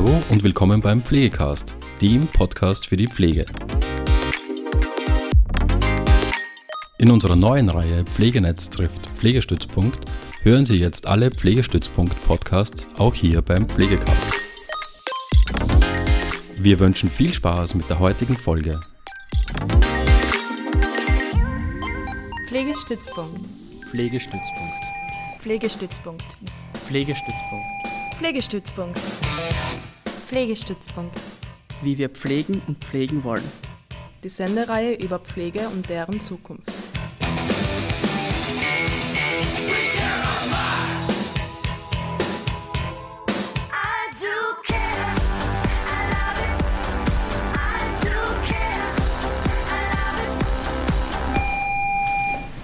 Hallo und willkommen beim Pflegecast, dem Podcast für die Pflege. In unserer neuen Reihe Pflegenetz trifft Pflegestützpunkt hören Sie jetzt alle Pflegestützpunkt-Podcasts auch hier beim Pflegecast. Wir wünschen viel Spaß mit der heutigen Folge. Pflegestützpunkt. Pflegestützpunkt. Pflegestützpunkt. Pflegestützpunkt. Pflegestützpunkt. Pflegestützpunkt. Wie wir pflegen und pflegen wollen. Die Sendereihe über Pflege und deren Zukunft.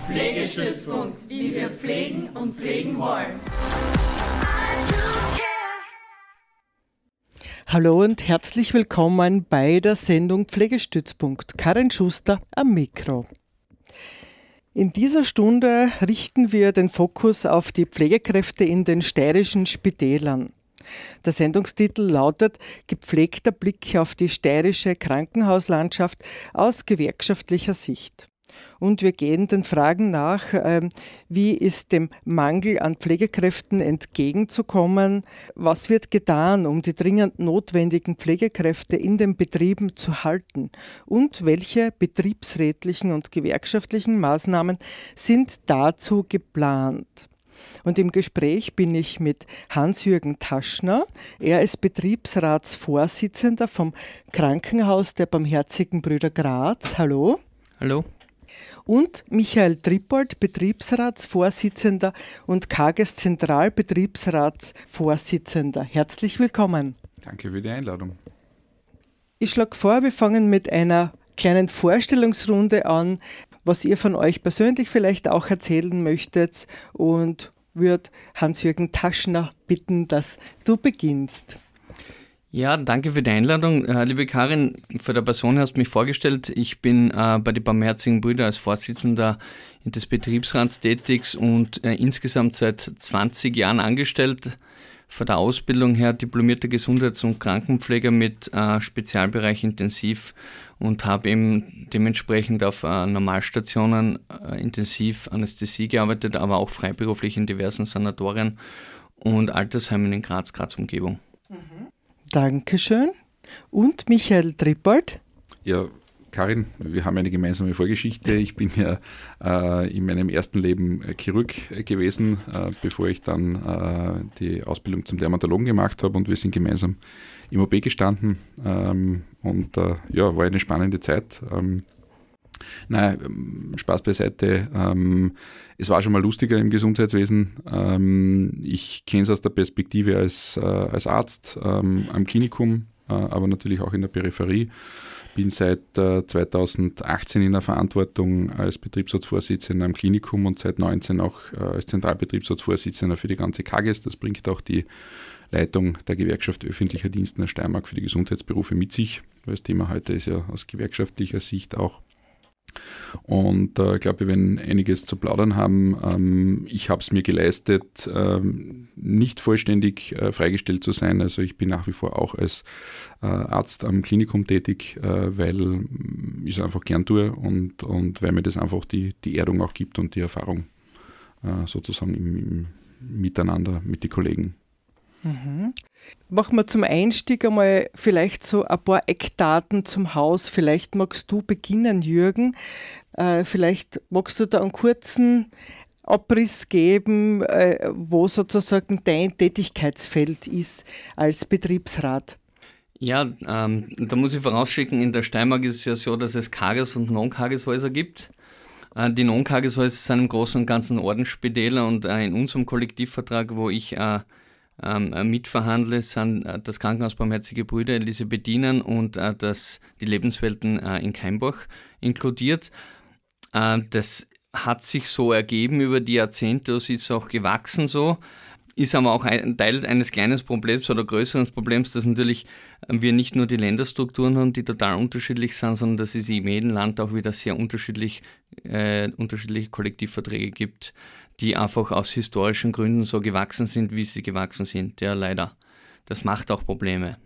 Pflegestützpunkt, wie wir pflegen und pflegen wollen. Hallo und herzlich willkommen bei der Sendung Pflegestützpunkt. Karin Schuster am Mikro. In dieser Stunde richten wir den Fokus auf die Pflegekräfte in den steirischen Spitälern. Der Sendungstitel lautet Gepflegter Blick auf die steirische Krankenhauslandschaft aus gewerkschaftlicher Sicht. Und wir gehen den Fragen nach, ähm, wie ist dem Mangel an Pflegekräften entgegenzukommen? Was wird getan, um die dringend notwendigen Pflegekräfte in den Betrieben zu halten? Und welche betriebsrätlichen und gewerkschaftlichen Maßnahmen sind dazu geplant? Und im Gespräch bin ich mit Hans-Jürgen Taschner. Er ist Betriebsratsvorsitzender vom Krankenhaus der Barmherzigen Brüder Graz. Hallo. Hallo und Michael Trippold, Betriebsratsvorsitzender und Kages Zentralbetriebsratsvorsitzender. Herzlich willkommen. Danke für die Einladung. Ich schlage vor, wir fangen mit einer kleinen Vorstellungsrunde an, was ihr von euch persönlich vielleicht auch erzählen möchtet und würde Hans-Jürgen Taschner bitten, dass du beginnst. Ja, danke für die Einladung. Äh, liebe Karin, für der Person hast du mich vorgestellt. Ich bin äh, bei den Barmherzigen Brüder als Vorsitzender des Betriebsrats tätig und äh, insgesamt seit 20 Jahren angestellt. Von der Ausbildung her diplomierter Gesundheits- und Krankenpfleger mit äh, Spezialbereich Intensiv und habe eben dementsprechend auf äh, Normalstationen äh, intensiv Anästhesie gearbeitet, aber auch freiberuflich in diversen Sanatorien und Altersheimen in Graz, Graz-Umgebung. Mhm. Dankeschön. Und Michael Trippold? Ja, Karin, wir haben eine gemeinsame Vorgeschichte. Ich bin ja äh, in meinem ersten Leben Chirurg gewesen, äh, bevor ich dann äh, die Ausbildung zum Dermatologen gemacht habe und wir sind gemeinsam im OP gestanden. Ähm, und äh, ja, war eine spannende Zeit. Ähm, Nein, Spaß beiseite. Ähm, es war schon mal lustiger im Gesundheitswesen. Ähm, ich kenne es aus der Perspektive als, äh, als Arzt ähm, am Klinikum, äh, aber natürlich auch in der Peripherie. Bin seit äh, 2018 in der Verantwortung als Betriebsratsvorsitzender am Klinikum und seit 2019 auch äh, als Zentralbetriebsratsvorsitzender für die ganze KAGES. Das bringt auch die Leitung der Gewerkschaft öffentlicher Dienste der Steiermark für die Gesundheitsberufe mit sich. Das Thema heute ist ja aus gewerkschaftlicher Sicht auch und äh, ich glaube, wir werden einiges zu plaudern haben. Ähm, ich habe es mir geleistet, ähm, nicht vollständig äh, freigestellt zu sein. Also ich bin nach wie vor auch als äh, Arzt am Klinikum tätig, äh, weil ich es einfach gern tue und, und weil mir das einfach die, die Erdung auch gibt und die Erfahrung äh, sozusagen im, im Miteinander mit den Kollegen. Mhm. Machen wir zum Einstieg einmal vielleicht so ein paar Eckdaten zum Haus. Vielleicht magst du beginnen, Jürgen. Äh, vielleicht magst du da einen kurzen Abriss geben, äh, wo sozusagen dein Tätigkeitsfeld ist als Betriebsrat. Ja, ähm, da muss ich vorausschicken, in der Steiermark ist es ja so, dass es Kages- und Non-Kageshäuser gibt. Äh, die Non-Kageshäuser sind im Großen und Ganzen Ordensspitäler und äh, in unserem Kollektivvertrag, wo ich äh, ähm, äh, mitverhandle, sind äh, das Krankenhaus Barmherzige Brüder Elisabethinen und äh, das, die Lebenswelten äh, in Keimbach inkludiert. Äh, das hat sich so ergeben über die Jahrzehnte, das ist auch gewachsen so. Ist aber auch ein Teil eines kleinen Problems oder größeren Problems, dass natürlich äh, wir nicht nur die Länderstrukturen haben, die total unterschiedlich sind, sondern dass es in jedem Land auch wieder sehr unterschiedlich, äh, unterschiedliche Kollektivverträge gibt die einfach aus historischen Gründen so gewachsen sind, wie sie gewachsen sind. Ja, leider. Das macht auch Probleme.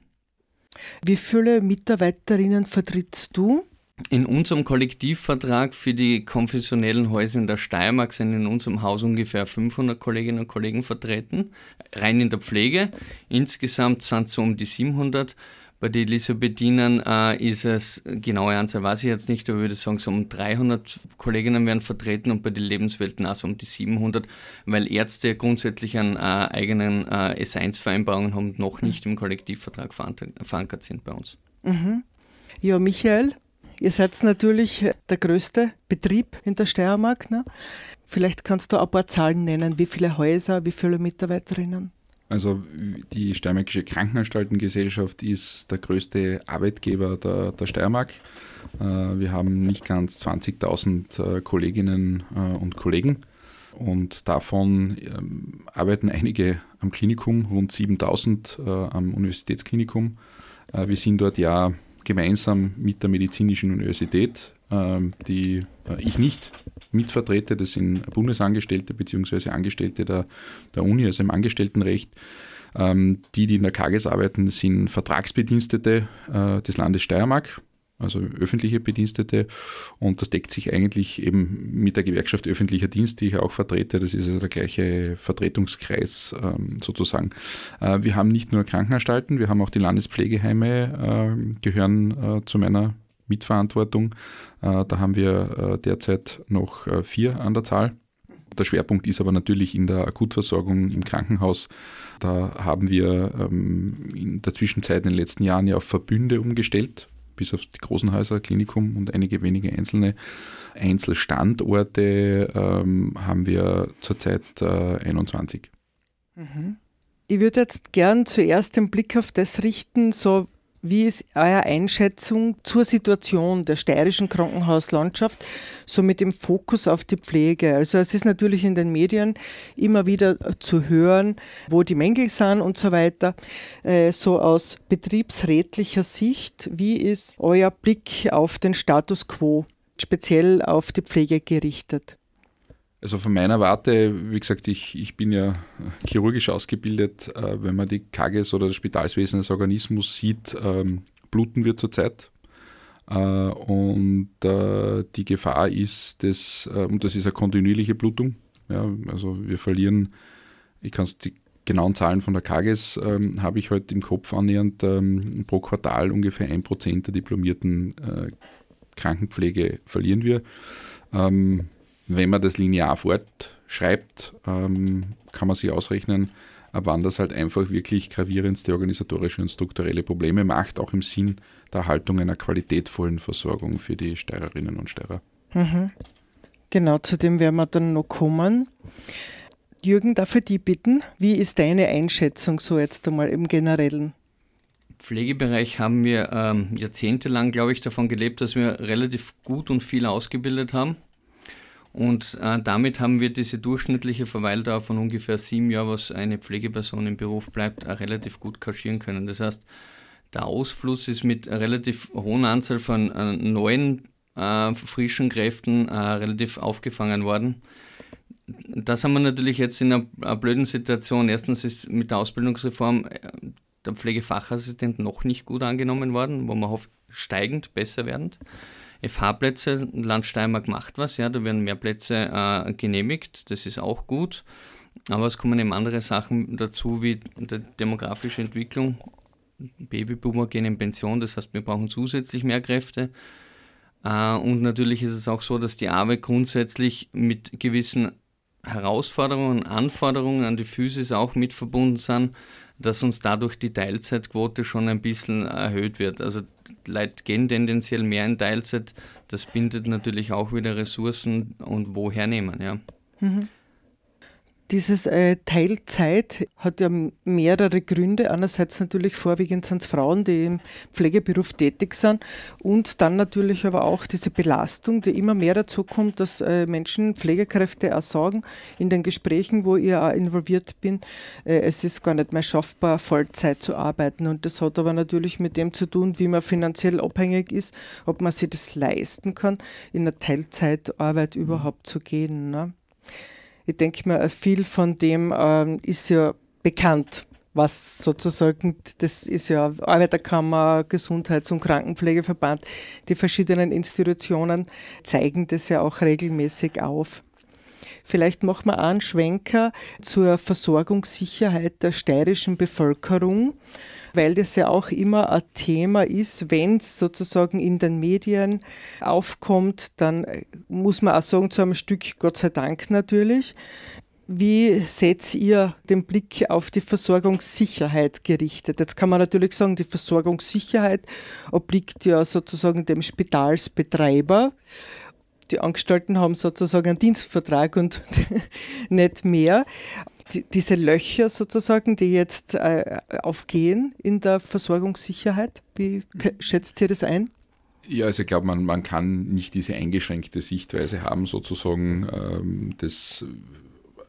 Wie viele Mitarbeiterinnen vertrittst du? In unserem Kollektivvertrag für die konfessionellen Häuser in der Steiermark sind in unserem Haus ungefähr 500 Kolleginnen und Kollegen vertreten, rein in der Pflege. Insgesamt sind es so um die 700. Bei den Elisabethinern äh, ist es, genaue Anzahl weiß ich jetzt nicht, aber ich würde sagen, so um 300 Kolleginnen werden vertreten und bei den Lebenswelten auch so um die 700, weil Ärzte grundsätzlich an äh, eigenen äh, S1-Vereinbarungen haben, noch nicht im Kollektivvertrag verankert sind bei uns. Mhm. Ja, Michael, Ihr seid natürlich der größte Betrieb in der Steiermark. Ne? Vielleicht kannst du ein paar Zahlen nennen. Wie viele Häuser, wie viele Mitarbeiterinnen? Also die Steiermärkische Krankenanstaltengesellschaft ist der größte Arbeitgeber der, der Steiermark. Äh, wir haben nicht ganz 20.000 äh, Kolleginnen äh, und Kollegen und davon ähm, arbeiten einige am Klinikum, rund 7.000 am Universitätsklinikum. Wir sind dort ja gemeinsam mit der Medizinischen Universität, die äh, ich nicht mitvertrete, das sind Bundesangestellte bzw. Angestellte der, der Uni, also im Angestelltenrecht. Ähm, die, die in der KAGES arbeiten, sind Vertragsbedienstete äh, des Landes Steiermark also öffentliche Bedienstete. Und das deckt sich eigentlich eben mit der Gewerkschaft öffentlicher Dienst, die ich auch vertrete. Das ist also der gleiche Vertretungskreis ähm, sozusagen. Äh, wir haben nicht nur Krankenanstalten, wir haben auch die Landespflegeheime, gehören zu meiner Mitverantwortung. Äh, da haben wir äh, derzeit noch äh, vier an der Zahl. Der Schwerpunkt ist aber natürlich in der Akutversorgung im Krankenhaus. Da haben wir ähm, in der Zwischenzeit in den letzten Jahren ja auf Verbünde umgestellt bis auf die großen Häuser, Klinikum und einige wenige einzelne Einzelstandorte ähm, haben wir zurzeit äh, 21. Mhm. Ich würde jetzt gern zuerst den Blick auf das richten, so wie ist eure Einschätzung zur Situation der steirischen Krankenhauslandschaft, so mit dem Fokus auf die Pflege? Also es ist natürlich in den Medien immer wieder zu hören, wo die Mängel sind und so weiter. Äh, so aus betriebsrätlicher Sicht, wie ist euer Blick auf den Status quo, speziell auf die Pflege gerichtet? Also von meiner Warte, wie gesagt, ich, ich bin ja chirurgisch ausgebildet. Äh, wenn man die KGS oder das Spitalswesen als Organismus sieht, ähm, bluten wir zurzeit. Äh, und äh, die Gefahr ist, dass, äh, und das ist eine kontinuierliche Blutung. Ja, also wir verlieren, ich kann die genauen Zahlen von der KGS ähm, habe ich heute im Kopf annähernd ähm, pro Quartal ungefähr ein Prozent der diplomierten äh, Krankenpflege verlieren wir. Ähm, wenn man das linear fortschreibt, ähm, kann man sich ausrechnen, ab wann das halt einfach wirklich gravierendste organisatorische und strukturelle Probleme macht, auch im Sinn der Erhaltung einer qualitätvollen Versorgung für die Steirerinnen und Steirer. Mhm. Genau, zu dem werden wir dann noch kommen. Jürgen, darf ich dich bitten, wie ist deine Einschätzung so jetzt einmal im Generellen? Pflegebereich haben wir ähm, jahrzehntelang, glaube ich, davon gelebt, dass wir relativ gut und viel ausgebildet haben. Und äh, damit haben wir diese durchschnittliche Verweildauer von ungefähr sieben Jahren, was eine Pflegeperson im Beruf bleibt, äh, relativ gut kaschieren können. Das heißt, der Ausfluss ist mit einer relativ hohen Anzahl von äh, neuen äh, frischen Kräften äh, relativ aufgefangen worden. Das haben wir natürlich jetzt in einer, einer blöden Situation. Erstens ist mit der Ausbildungsreform äh, der Pflegefachassistent noch nicht gut angenommen worden, wo man hofft, steigend, besser werdend. FH-Plätze, Land Steiermark macht was, ja, da werden mehr Plätze äh, genehmigt, das ist auch gut. Aber es kommen eben andere Sachen dazu, wie die demografische Entwicklung. Babyboomer gehen in Pension, das heißt, wir brauchen zusätzlich mehr Kräfte. Äh, und natürlich ist es auch so, dass die Arbeit grundsätzlich mit gewissen Herausforderungen Anforderungen an die Physis auch mit verbunden sind, dass uns dadurch die Teilzeitquote schon ein bisschen erhöht wird. Also Leute gehen tendenziell mehr in Teilzeit. Das bindet natürlich auch wieder Ressourcen und woher nehmen, ja. Mhm. Dieses äh, Teilzeit hat ja mehrere Gründe. Einerseits natürlich vorwiegend sind es Frauen, die im Pflegeberuf tätig sind und dann natürlich aber auch diese Belastung, die immer mehr dazu kommt, dass äh, Menschen, Pflegekräfte auch sagen, in den Gesprächen, wo ich auch involviert bin, äh, es ist gar nicht mehr schaffbar, Vollzeit zu arbeiten. Und das hat aber natürlich mit dem zu tun, wie man finanziell abhängig ist, ob man sich das leisten kann, in eine Teilzeitarbeit überhaupt zu gehen. Ne? Ich denke mir, viel von dem ähm, ist ja bekannt was sozusagen, das ist ja Arbeiterkammer, Gesundheits- und Krankenpflegeverband, die verschiedenen Institutionen zeigen das ja auch regelmäßig auf. Vielleicht machen wir einen Schwenker zur Versorgungssicherheit der steirischen Bevölkerung, weil das ja auch immer ein Thema ist, wenn es sozusagen in den Medien aufkommt, dann muss man auch sagen, zu einem Stück, Gott sei Dank natürlich, wie setzt ihr den Blick auf die Versorgungssicherheit gerichtet? Jetzt kann man natürlich sagen, die Versorgungssicherheit obliegt ja sozusagen dem Spitalsbetreiber. Die Angestellten haben sozusagen einen Dienstvertrag und nicht mehr. Die, diese Löcher sozusagen, die jetzt äh, aufgehen in der Versorgungssicherheit, wie schätzt ihr das ein? Ja, also ich glaube, man, man kann nicht diese eingeschränkte Sichtweise haben, sozusagen ähm, das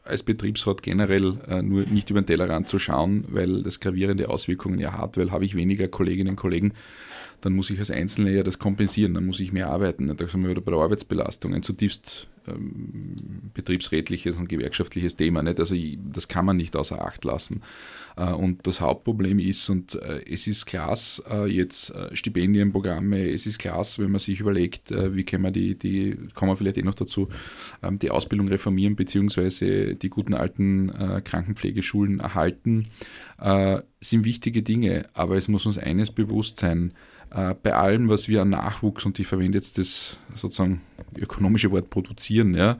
als Betriebsrat generell äh, nur nicht über den Tellerrand zu schauen, weil das gravierende Auswirkungen ja hat, weil habe ich weniger Kolleginnen und Kollegen, dann muss ich als Einzelner ja das kompensieren, dann muss ich mehr arbeiten. Da sind wir wieder bei der Arbeitsbelastung, ein zutiefst ähm, betriebsrätliches und gewerkschaftliches Thema. Nicht? Also ich, das kann man nicht außer Acht lassen. Äh, und das Hauptproblem ist, und äh, es ist klasse, äh, jetzt Stipendienprogramme, es ist klasse, wenn man sich überlegt, wie können wir die, die kommen wir vielleicht eh noch dazu, ähm, die Ausbildung reformieren, beziehungsweise die guten alten Krankenpflegeschulen erhalten, sind wichtige Dinge. Aber es muss uns eines bewusst sein, bei allem, was wir an Nachwuchs, und ich verwende jetzt das sozusagen ökonomische Wort produzieren, ja,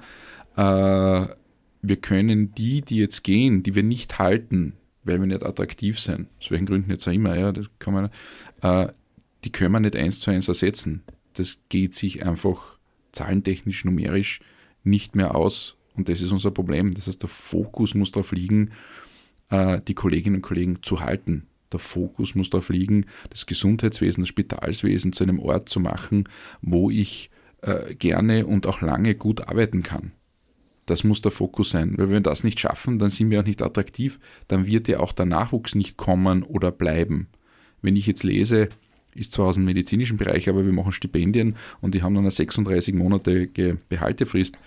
wir können die, die jetzt gehen, die wir nicht halten, weil wir nicht attraktiv sind, aus welchen Gründen jetzt auch immer, ja, das kann man, äh, die können wir nicht eins zu eins ersetzen. Das geht sich einfach zahlentechnisch, numerisch nicht mehr aus und das ist unser Problem. Das heißt, der Fokus muss darauf liegen, äh, die Kolleginnen und Kollegen zu halten. Der Fokus muss darauf liegen, das Gesundheitswesen, das Spitalswesen zu einem Ort zu machen, wo ich äh, gerne und auch lange gut arbeiten kann. Das muss der Fokus sein. Weil wenn wir das nicht schaffen, dann sind wir auch nicht attraktiv. Dann wird ja auch der Nachwuchs nicht kommen oder bleiben. Wenn ich jetzt lese, ist zwar aus dem medizinischen Bereich, aber wir machen Stipendien und die haben dann eine 36 monatige Behaltefrist.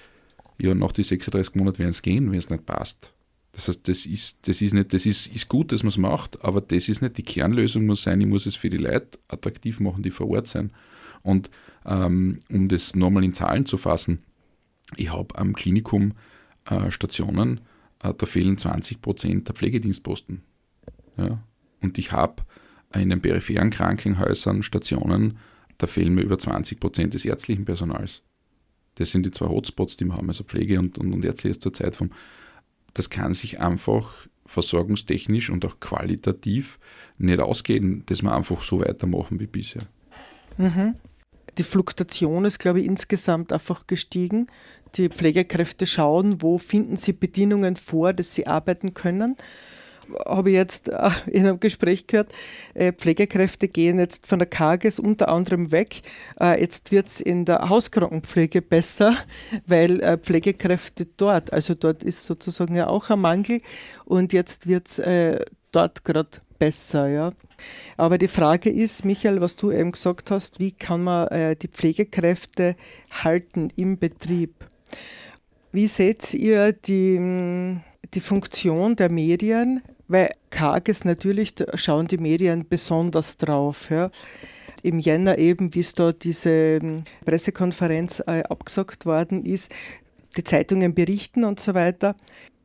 Ja, nach die 36 Monate werden es gehen, wenn es nicht passt. Das heißt, das ist, das ist nicht, das ist, ist gut, dass man es macht, aber das ist nicht die Kernlösung muss sein, ich muss es für die Leute attraktiv machen, die vor Ort sind. Und ähm, um das nochmal in Zahlen zu fassen, ich habe am Klinikum äh, Stationen, äh, da fehlen 20 Prozent der Pflegedienstposten. Ja? Und ich habe in den peripheren Krankenhäusern Stationen, da fehlen mir über 20 Prozent des ärztlichen Personals. Das sind die zwei Hotspots, die wir haben, also Pflege und, und, und ärztliches zur Zeit vom. Das kann sich einfach versorgungstechnisch und auch qualitativ nicht ausgehen, dass wir einfach so weitermachen wie bisher. Mhm. Die Fluktuation ist, glaube ich, insgesamt einfach gestiegen. Die Pflegekräfte schauen, wo finden sie Bedingungen vor, dass sie arbeiten können habe ich jetzt äh, in einem Gespräch gehört, äh, Pflegekräfte gehen jetzt von der KGS unter anderem weg. Äh, jetzt wird es in der Hauskrankenpflege besser, weil Pflegekräfte dort, also dort ist sozusagen ja auch ein Mangel und jetzt wird es dort gerade besser. Ja. Aber die Frage ist, Michael, was du eben gesagt hast, wie kann man die Pflegekräfte halten im Betrieb? Wie seht ihr die, die Funktion der Medien? Weil Kages natürlich, da schauen die Medien besonders drauf. Ja. Im Jänner eben, wie es da diese ähm, Pressekonferenz äh, abgesagt worden ist, die Zeitungen berichten und so weiter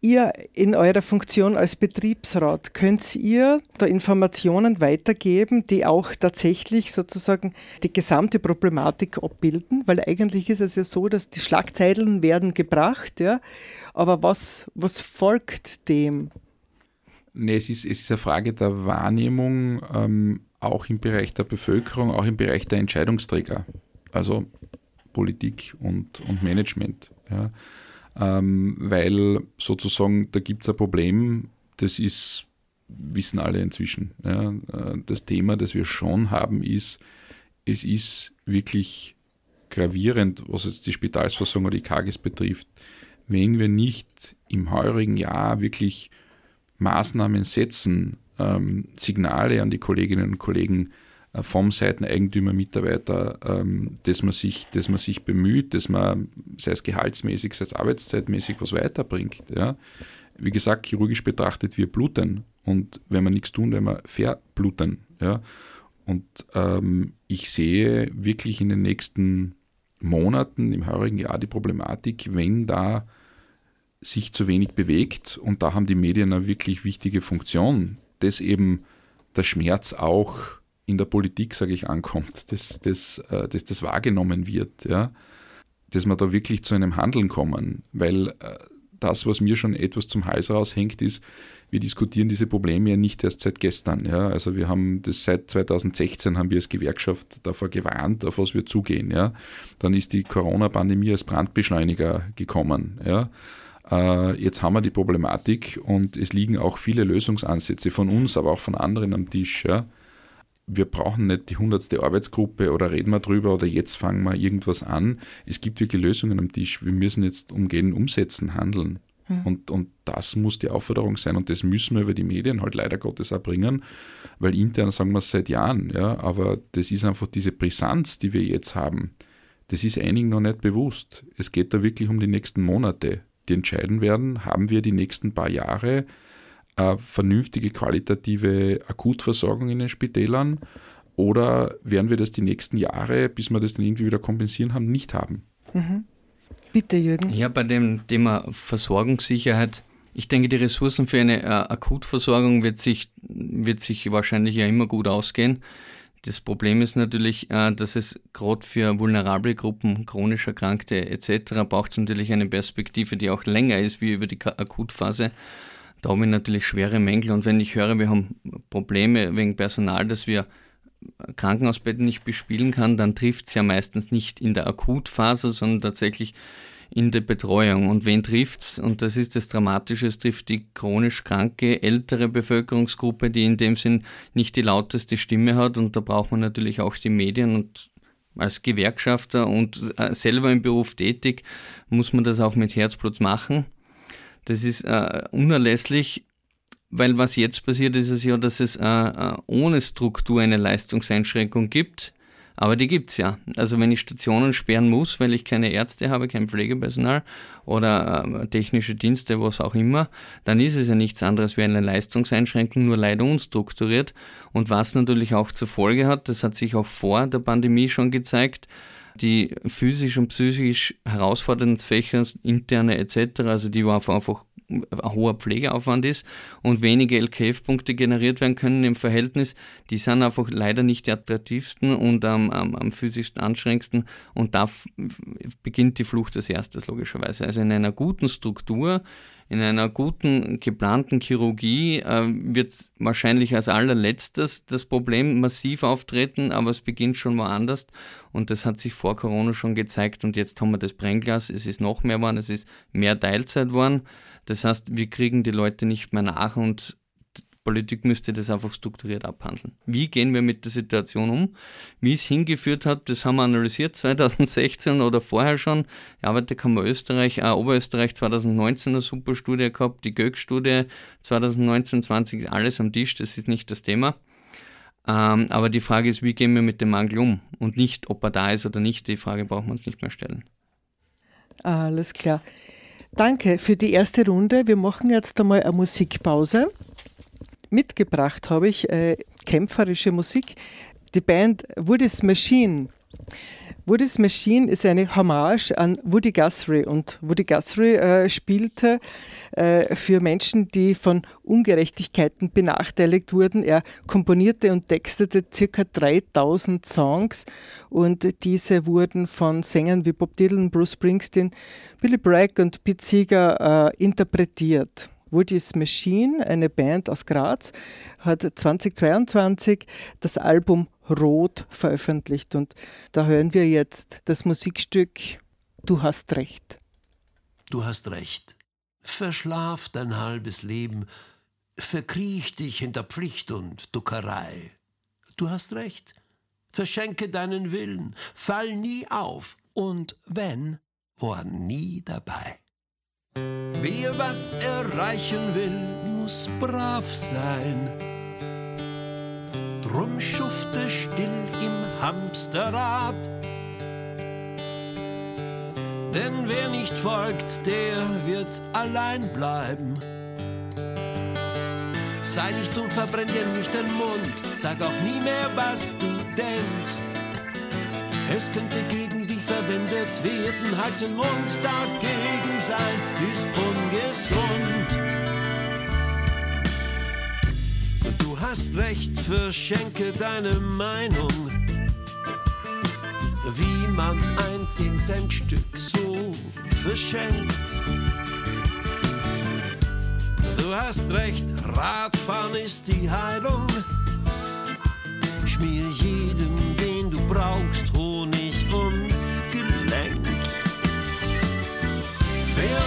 ihr in eurer Funktion als Betriebsrat, könnt ihr da Informationen weitergeben, die auch tatsächlich sozusagen die gesamte Problematik abbilden? Weil eigentlich ist es ja so, dass die Schlagzeilen werden gebracht, ja, aber was, was folgt dem? Nee, es ist, es ist eine Frage der Wahrnehmung, ähm, auch im Bereich der Bevölkerung, auch im Bereich der Entscheidungsträger, also Politik und, und Management. Ja ähm, weil sozusagen da gibt es ein Problem, das ist, wissen alle inzwischen. Ja, äh, das Thema, das wir schon haben, ist, es ist wirklich gravierend, was jetzt die Spitalsversorgung oder die KGs betrifft, wenn wir nicht im heurigen Jahr wirklich Maßnahmen setzen, ähm, Signale an die Kolleginnen und Kollegen äh, vom Seiteneigentümer, Mitarbeiter, ähm, dass, man sich, dass man sich bemüht, dass man, sei es gehaltsmäßig, sei es arbeitszeitmäßig, was weiterbringt. Ja. Wie gesagt, chirurgisch betrachtet, wir bluten. Und wenn wir nichts tun, wenn wir verbluten. Ja. Und ähm, ich sehe wirklich in den nächsten Monaten, im heurigen Jahr, die Problematik, wenn da sich zu wenig bewegt, und da haben die Medien eine wirklich wichtige Funktion, dass eben der Schmerz auch in der Politik, sage ich, ankommt, dass, dass, äh, dass das wahrgenommen wird, ja, dass wir da wirklich zu einem Handeln kommen, weil äh, das, was mir schon etwas zum Hals raushängt, ist, wir diskutieren diese Probleme ja nicht erst seit gestern. Ja. Also wir haben das seit 2016 haben wir als Gewerkschaft davor gewarnt, auf was wir zugehen. Ja. Dann ist die Corona-Pandemie als Brandbeschleuniger gekommen. Ja. Äh, jetzt haben wir die Problematik und es liegen auch viele Lösungsansätze von uns, aber auch von anderen am Tisch. Ja. Wir brauchen nicht die hundertste Arbeitsgruppe oder reden wir drüber oder jetzt fangen wir irgendwas an. Es gibt wirklich Lösungen am Tisch. Wir müssen jetzt umgehen, umsetzen, handeln. Mhm. Und, und das muss die Aufforderung sein und das müssen wir über die Medien halt leider Gottes auch bringen, weil intern sagen wir es seit Jahren, ja, aber das ist einfach diese Brisanz, die wir jetzt haben, das ist einigen noch nicht bewusst. Es geht da wirklich um die nächsten Monate die entscheiden werden, haben wir die nächsten paar Jahre eine vernünftige qualitative Akutversorgung in den Spitälern oder werden wir das die nächsten Jahre, bis wir das dann irgendwie wieder kompensieren haben, nicht haben? Mhm. Bitte, Jürgen. Ja, bei dem Thema Versorgungssicherheit, ich denke, die Ressourcen für eine äh, Akutversorgung wird sich, wird sich wahrscheinlich ja immer gut ausgehen. Das Problem ist natürlich, äh, dass es gerade für vulnerable Gruppen, chronisch Erkrankte etc. braucht es natürlich eine Perspektive, die auch länger ist wie über die Akutphase. Da habe ich natürlich schwere Mängel und wenn ich höre, wir haben Probleme wegen Personal, dass wir Krankenhausbetten nicht bespielen kann, dann trifft es ja meistens nicht in der Akutphase, sondern tatsächlich in der Betreuung. Und wen trifft es? Und das ist das Dramatische, es trifft die chronisch kranke, ältere Bevölkerungsgruppe, die in dem Sinn nicht die lauteste Stimme hat. Und da braucht man natürlich auch die Medien und als Gewerkschafter und äh, selber im Beruf tätig, muss man das auch mit Herzblut machen. Das ist äh, unerlässlich, weil was jetzt passiert, ist es ja, dass es äh, äh ohne Struktur eine Leistungseinschränkung gibt aber die gibt es ja. Also wenn ich Stationen sperren muss, weil ich keine Ärzte habe, kein Pflegepersonal oder äh, technische Dienste, was auch immer, dann ist es ja nichts anderes wie eine Leistungseinschränkung, nur leider unstrukturiert. Und was natürlich auch zur Folge hat, das hat sich auch vor der Pandemie schon gezeigt, die physisch und psychisch herausfordernden Fächer, interne etc., also die war einfach ein hoher Pflegeaufwand ist und wenige LKF-Punkte generiert werden können im Verhältnis, die sind einfach leider nicht die attraktivsten und am, am, am physischsten anstrengendsten und da beginnt die Flucht als erstes logischerweise. Also in einer guten Struktur, in einer guten geplanten Chirurgie äh, wird wahrscheinlich als allerletztes das Problem massiv auftreten, aber es beginnt schon woanders und das hat sich vor Corona schon gezeigt und jetzt haben wir das Brennglas, es ist noch mehr geworden, es ist mehr Teilzeit geworden. Das heißt, wir kriegen die Leute nicht mehr nach und Politik müsste das einfach strukturiert abhandeln. Wie gehen wir mit der Situation um? Wie es hingeführt hat, das haben wir analysiert 2016 oder vorher schon. Die Arbeiterkammer Österreich, äh, Oberösterreich 2019 eine super Studie gehabt, die GÖG-Studie 2019, 20, alles am Tisch, das ist nicht das Thema. Ähm, aber die Frage ist, wie gehen wir mit dem Mangel um? Und nicht, ob er da ist oder nicht, die Frage brauchen wir uns nicht mehr stellen. Alles klar. Danke für die erste Runde. Wir machen jetzt einmal eine Musikpause. Mitgebracht habe ich äh, kämpferische Musik. Die Band Woody's Machine. Woody's Machine ist eine Hommage an Woody Guthrie und Woody Guthrie äh, spielte äh, für Menschen, die von Ungerechtigkeiten benachteiligt wurden. Er komponierte und textete ca. 3000 Songs und diese wurden von Sängern wie Bob Dylan, Bruce Springsteen, Billy Bragg und Pete Seeger äh, interpretiert. Woody's Machine, eine Band aus Graz, hat 2022 das Album Rot veröffentlicht. Und da hören wir jetzt das Musikstück Du hast recht. Du hast recht. Verschlaf dein halbes Leben, verkriech dich hinter Pflicht und Duckerei. Du hast recht. Verschenke deinen Willen, fall nie auf und wenn, war nie dabei. Wer was erreichen will, muss brav sein Drum schufte still im Hamsterrad. Denn wer nicht folgt, der wird allein bleiben. Sei nicht dumm, verbrenn dir nicht den Mund, sag auch nie mehr, was du denkst. Es könnte gegen verwendet werden, halt den Mund dagegen sein, ist ungesund. Du hast recht, verschenke deine Meinung. Wie man ein 10-Cent-Stück so verschenkt. Du hast recht, Radfahren ist die Heilung. Schmier jedem, den du brauchst, Honig ums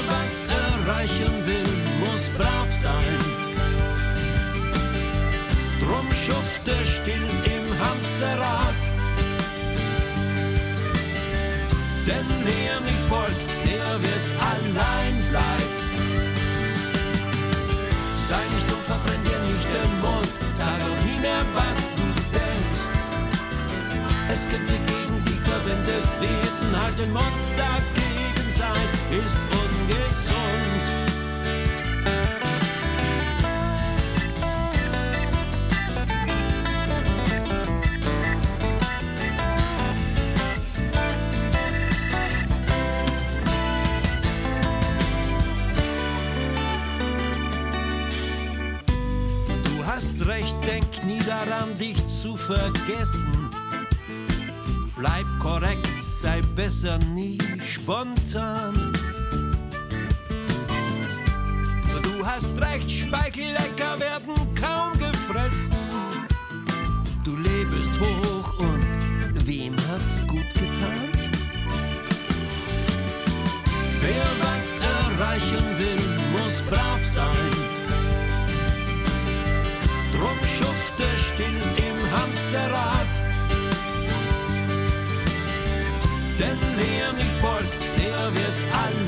was erreichen will, muss brav sein. Drum schufte still im Hamsterrad. Denn wer nicht folgt, der wird allein bleiben. Sei nicht dumm, verbrenn dir nicht den Mund, sag auch nie mehr, was du denkst. Es könnte gegen dich verwendet werden, halt den Mund dagegen sein, ist daran, dich zu vergessen. Bleib korrekt, sei besser nie spontan. Du hast recht, Speichellecker werden kaum gefressen. Du lebst hoch und wem hat's gut getan? Wer was erreichen will, muss brav sein.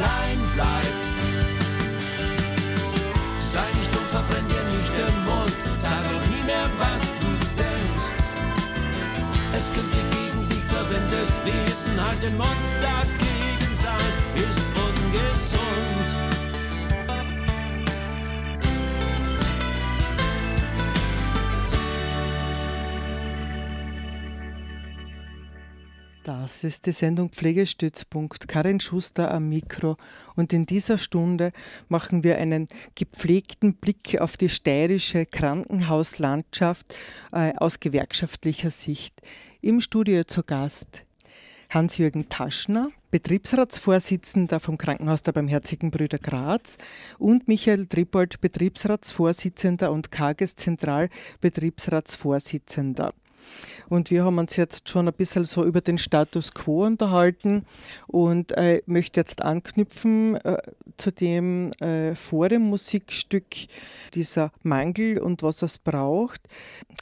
Allein bleiben. Sei nicht dumm, verbrenn dir nicht den Mund, sag doch nie mehr, was du denkst. Es könnte gegen dich verwendet werden, halt den Mund dagegen Das ist die Sendung Pflegestützpunkt. Karin Schuster am Mikro. Und in dieser Stunde machen wir einen gepflegten Blick auf die steirische Krankenhauslandschaft äh, aus gewerkschaftlicher Sicht. Im Studio zu Gast Hans-Jürgen Taschner, Betriebsratsvorsitzender vom Krankenhaus der Barmherzigen Brüder Graz und Michael Trippold, Betriebsratsvorsitzender und Kages Zentralbetriebsratsvorsitzender. Und wir haben uns jetzt schon ein bisschen so über den Status quo unterhalten und äh, möchte jetzt anknüpfen äh, zu dem äh, vor dem Musikstück dieser Mangel und was es braucht.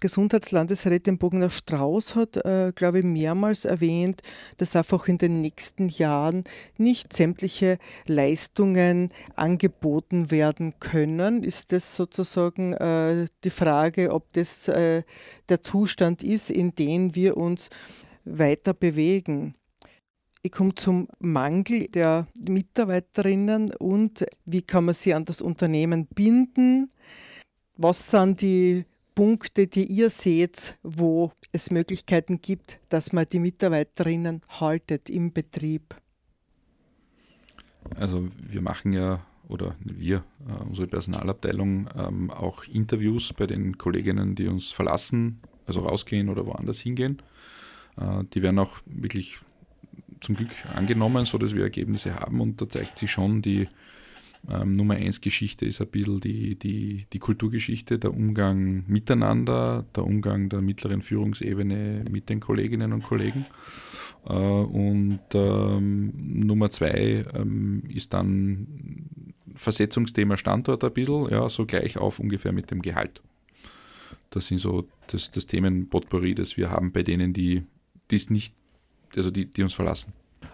Gesundheitslandesrätin Bogner Strauß hat, äh, glaube ich, mehrmals erwähnt, dass einfach in den nächsten Jahren nicht sämtliche Leistungen angeboten werden können. Ist das sozusagen äh, die Frage, ob das äh, der Zustand ist, in den wir uns weiter bewegen. Ich komme zum Mangel der Mitarbeiterinnen und wie kann man sie an das Unternehmen binden? Was sind die Punkte, die ihr seht, wo es Möglichkeiten gibt, dass man die Mitarbeiterinnen haltet im Betrieb? Also wir machen ja, oder wir, äh, unsere Personalabteilung, ähm, auch Interviews bei den Kolleginnen, die uns verlassen, also rausgehen oder woanders hingehen. Äh, die werden auch wirklich zum Glück angenommen, sodass wir Ergebnisse haben und da zeigt sich schon die ähm, Nummer 1 Geschichte ist ein bisschen die, die, die Kulturgeschichte, der Umgang miteinander, der Umgang der mittleren Führungsebene mit den Kolleginnen und Kollegen. Äh, und ähm, Nummer 2 ähm, ist dann Versetzungsthema Standort ein bisschen, ja, so gleich auf ungefähr mit dem Gehalt. Das sind so das, das Themen Potpourri, das wir haben bei denen, die es nicht, also die, die uns verlassen.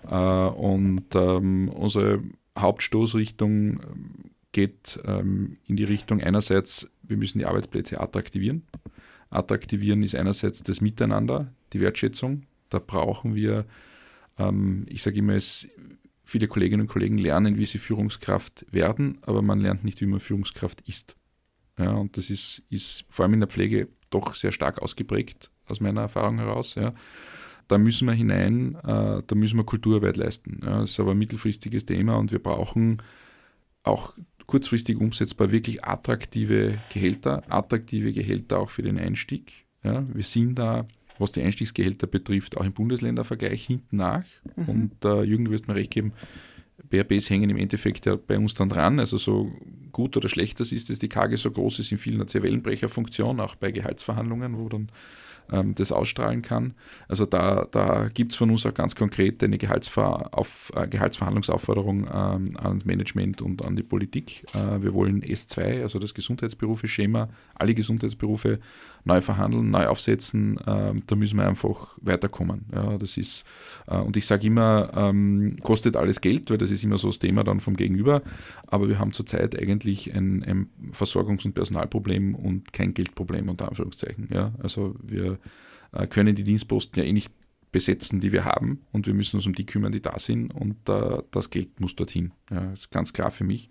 Äh, und ähm, unsere Hauptstoßrichtung geht ähm, in die Richtung einerseits, wir müssen die Arbeitsplätze attraktivieren. attraktivieren, ist einerseits das Miteinander, die Wertschätzung. Da brauchen wir, ähm, ich sage immer, es, viele Kolleginnen und Kollegen lernen, wie sie Führungskraft werden, aber man lernt nicht, wie man Führungskraft ist. Ja, und das ist, ist vor allem in der Pflege doch sehr stark ausgeprägt, aus meiner Erfahrung heraus. Ja. Da müssen wir hinein, äh, da müssen wir Kulturarbeit leisten. Ja. Das ist aber ein mittelfristiges Thema und wir brauchen auch kurzfristig umsetzbar wirklich attraktive Gehälter, attraktive Gehälter auch für den Einstieg. Ja. Wir sind da, was die Einstiegsgehälter betrifft, auch im Bundesländervergleich hinten nach. Mhm. Und äh, Jürgen, du wirst mir recht geben, BRBs hängen im Endeffekt ja bei uns dann dran. Also so gut oder schlecht das ist, dass die KG so groß ist in vielen eine Wellenbrecherfunktion, auch bei Gehaltsverhandlungen, wo dann ähm, das ausstrahlen kann. Also da, da gibt es von uns auch ganz konkret eine Gehaltsver auf, äh, Gehaltsverhandlungsaufforderung ähm, ans Management und an die Politik. Äh, wir wollen S2, also das Gesundheitsberufe-Schema, alle Gesundheitsberufe neu verhandeln, neu aufsetzen. Ähm, da müssen wir einfach weiterkommen. Ja, das ist, äh, und ich sage immer, ähm, kostet alles Geld, weil das ist immer so das Thema dann vom Gegenüber. Aber wir haben zurzeit eigentlich ein, ein Versorgungs- und Personalproblem und kein Geldproblem unter Anführungszeichen. Ja, also wir äh, können die Dienstposten ja eh nicht besetzen, die wir haben und wir müssen uns um die kümmern, die da sind und äh, das Geld muss dorthin. Ja, das ist ganz klar für mich.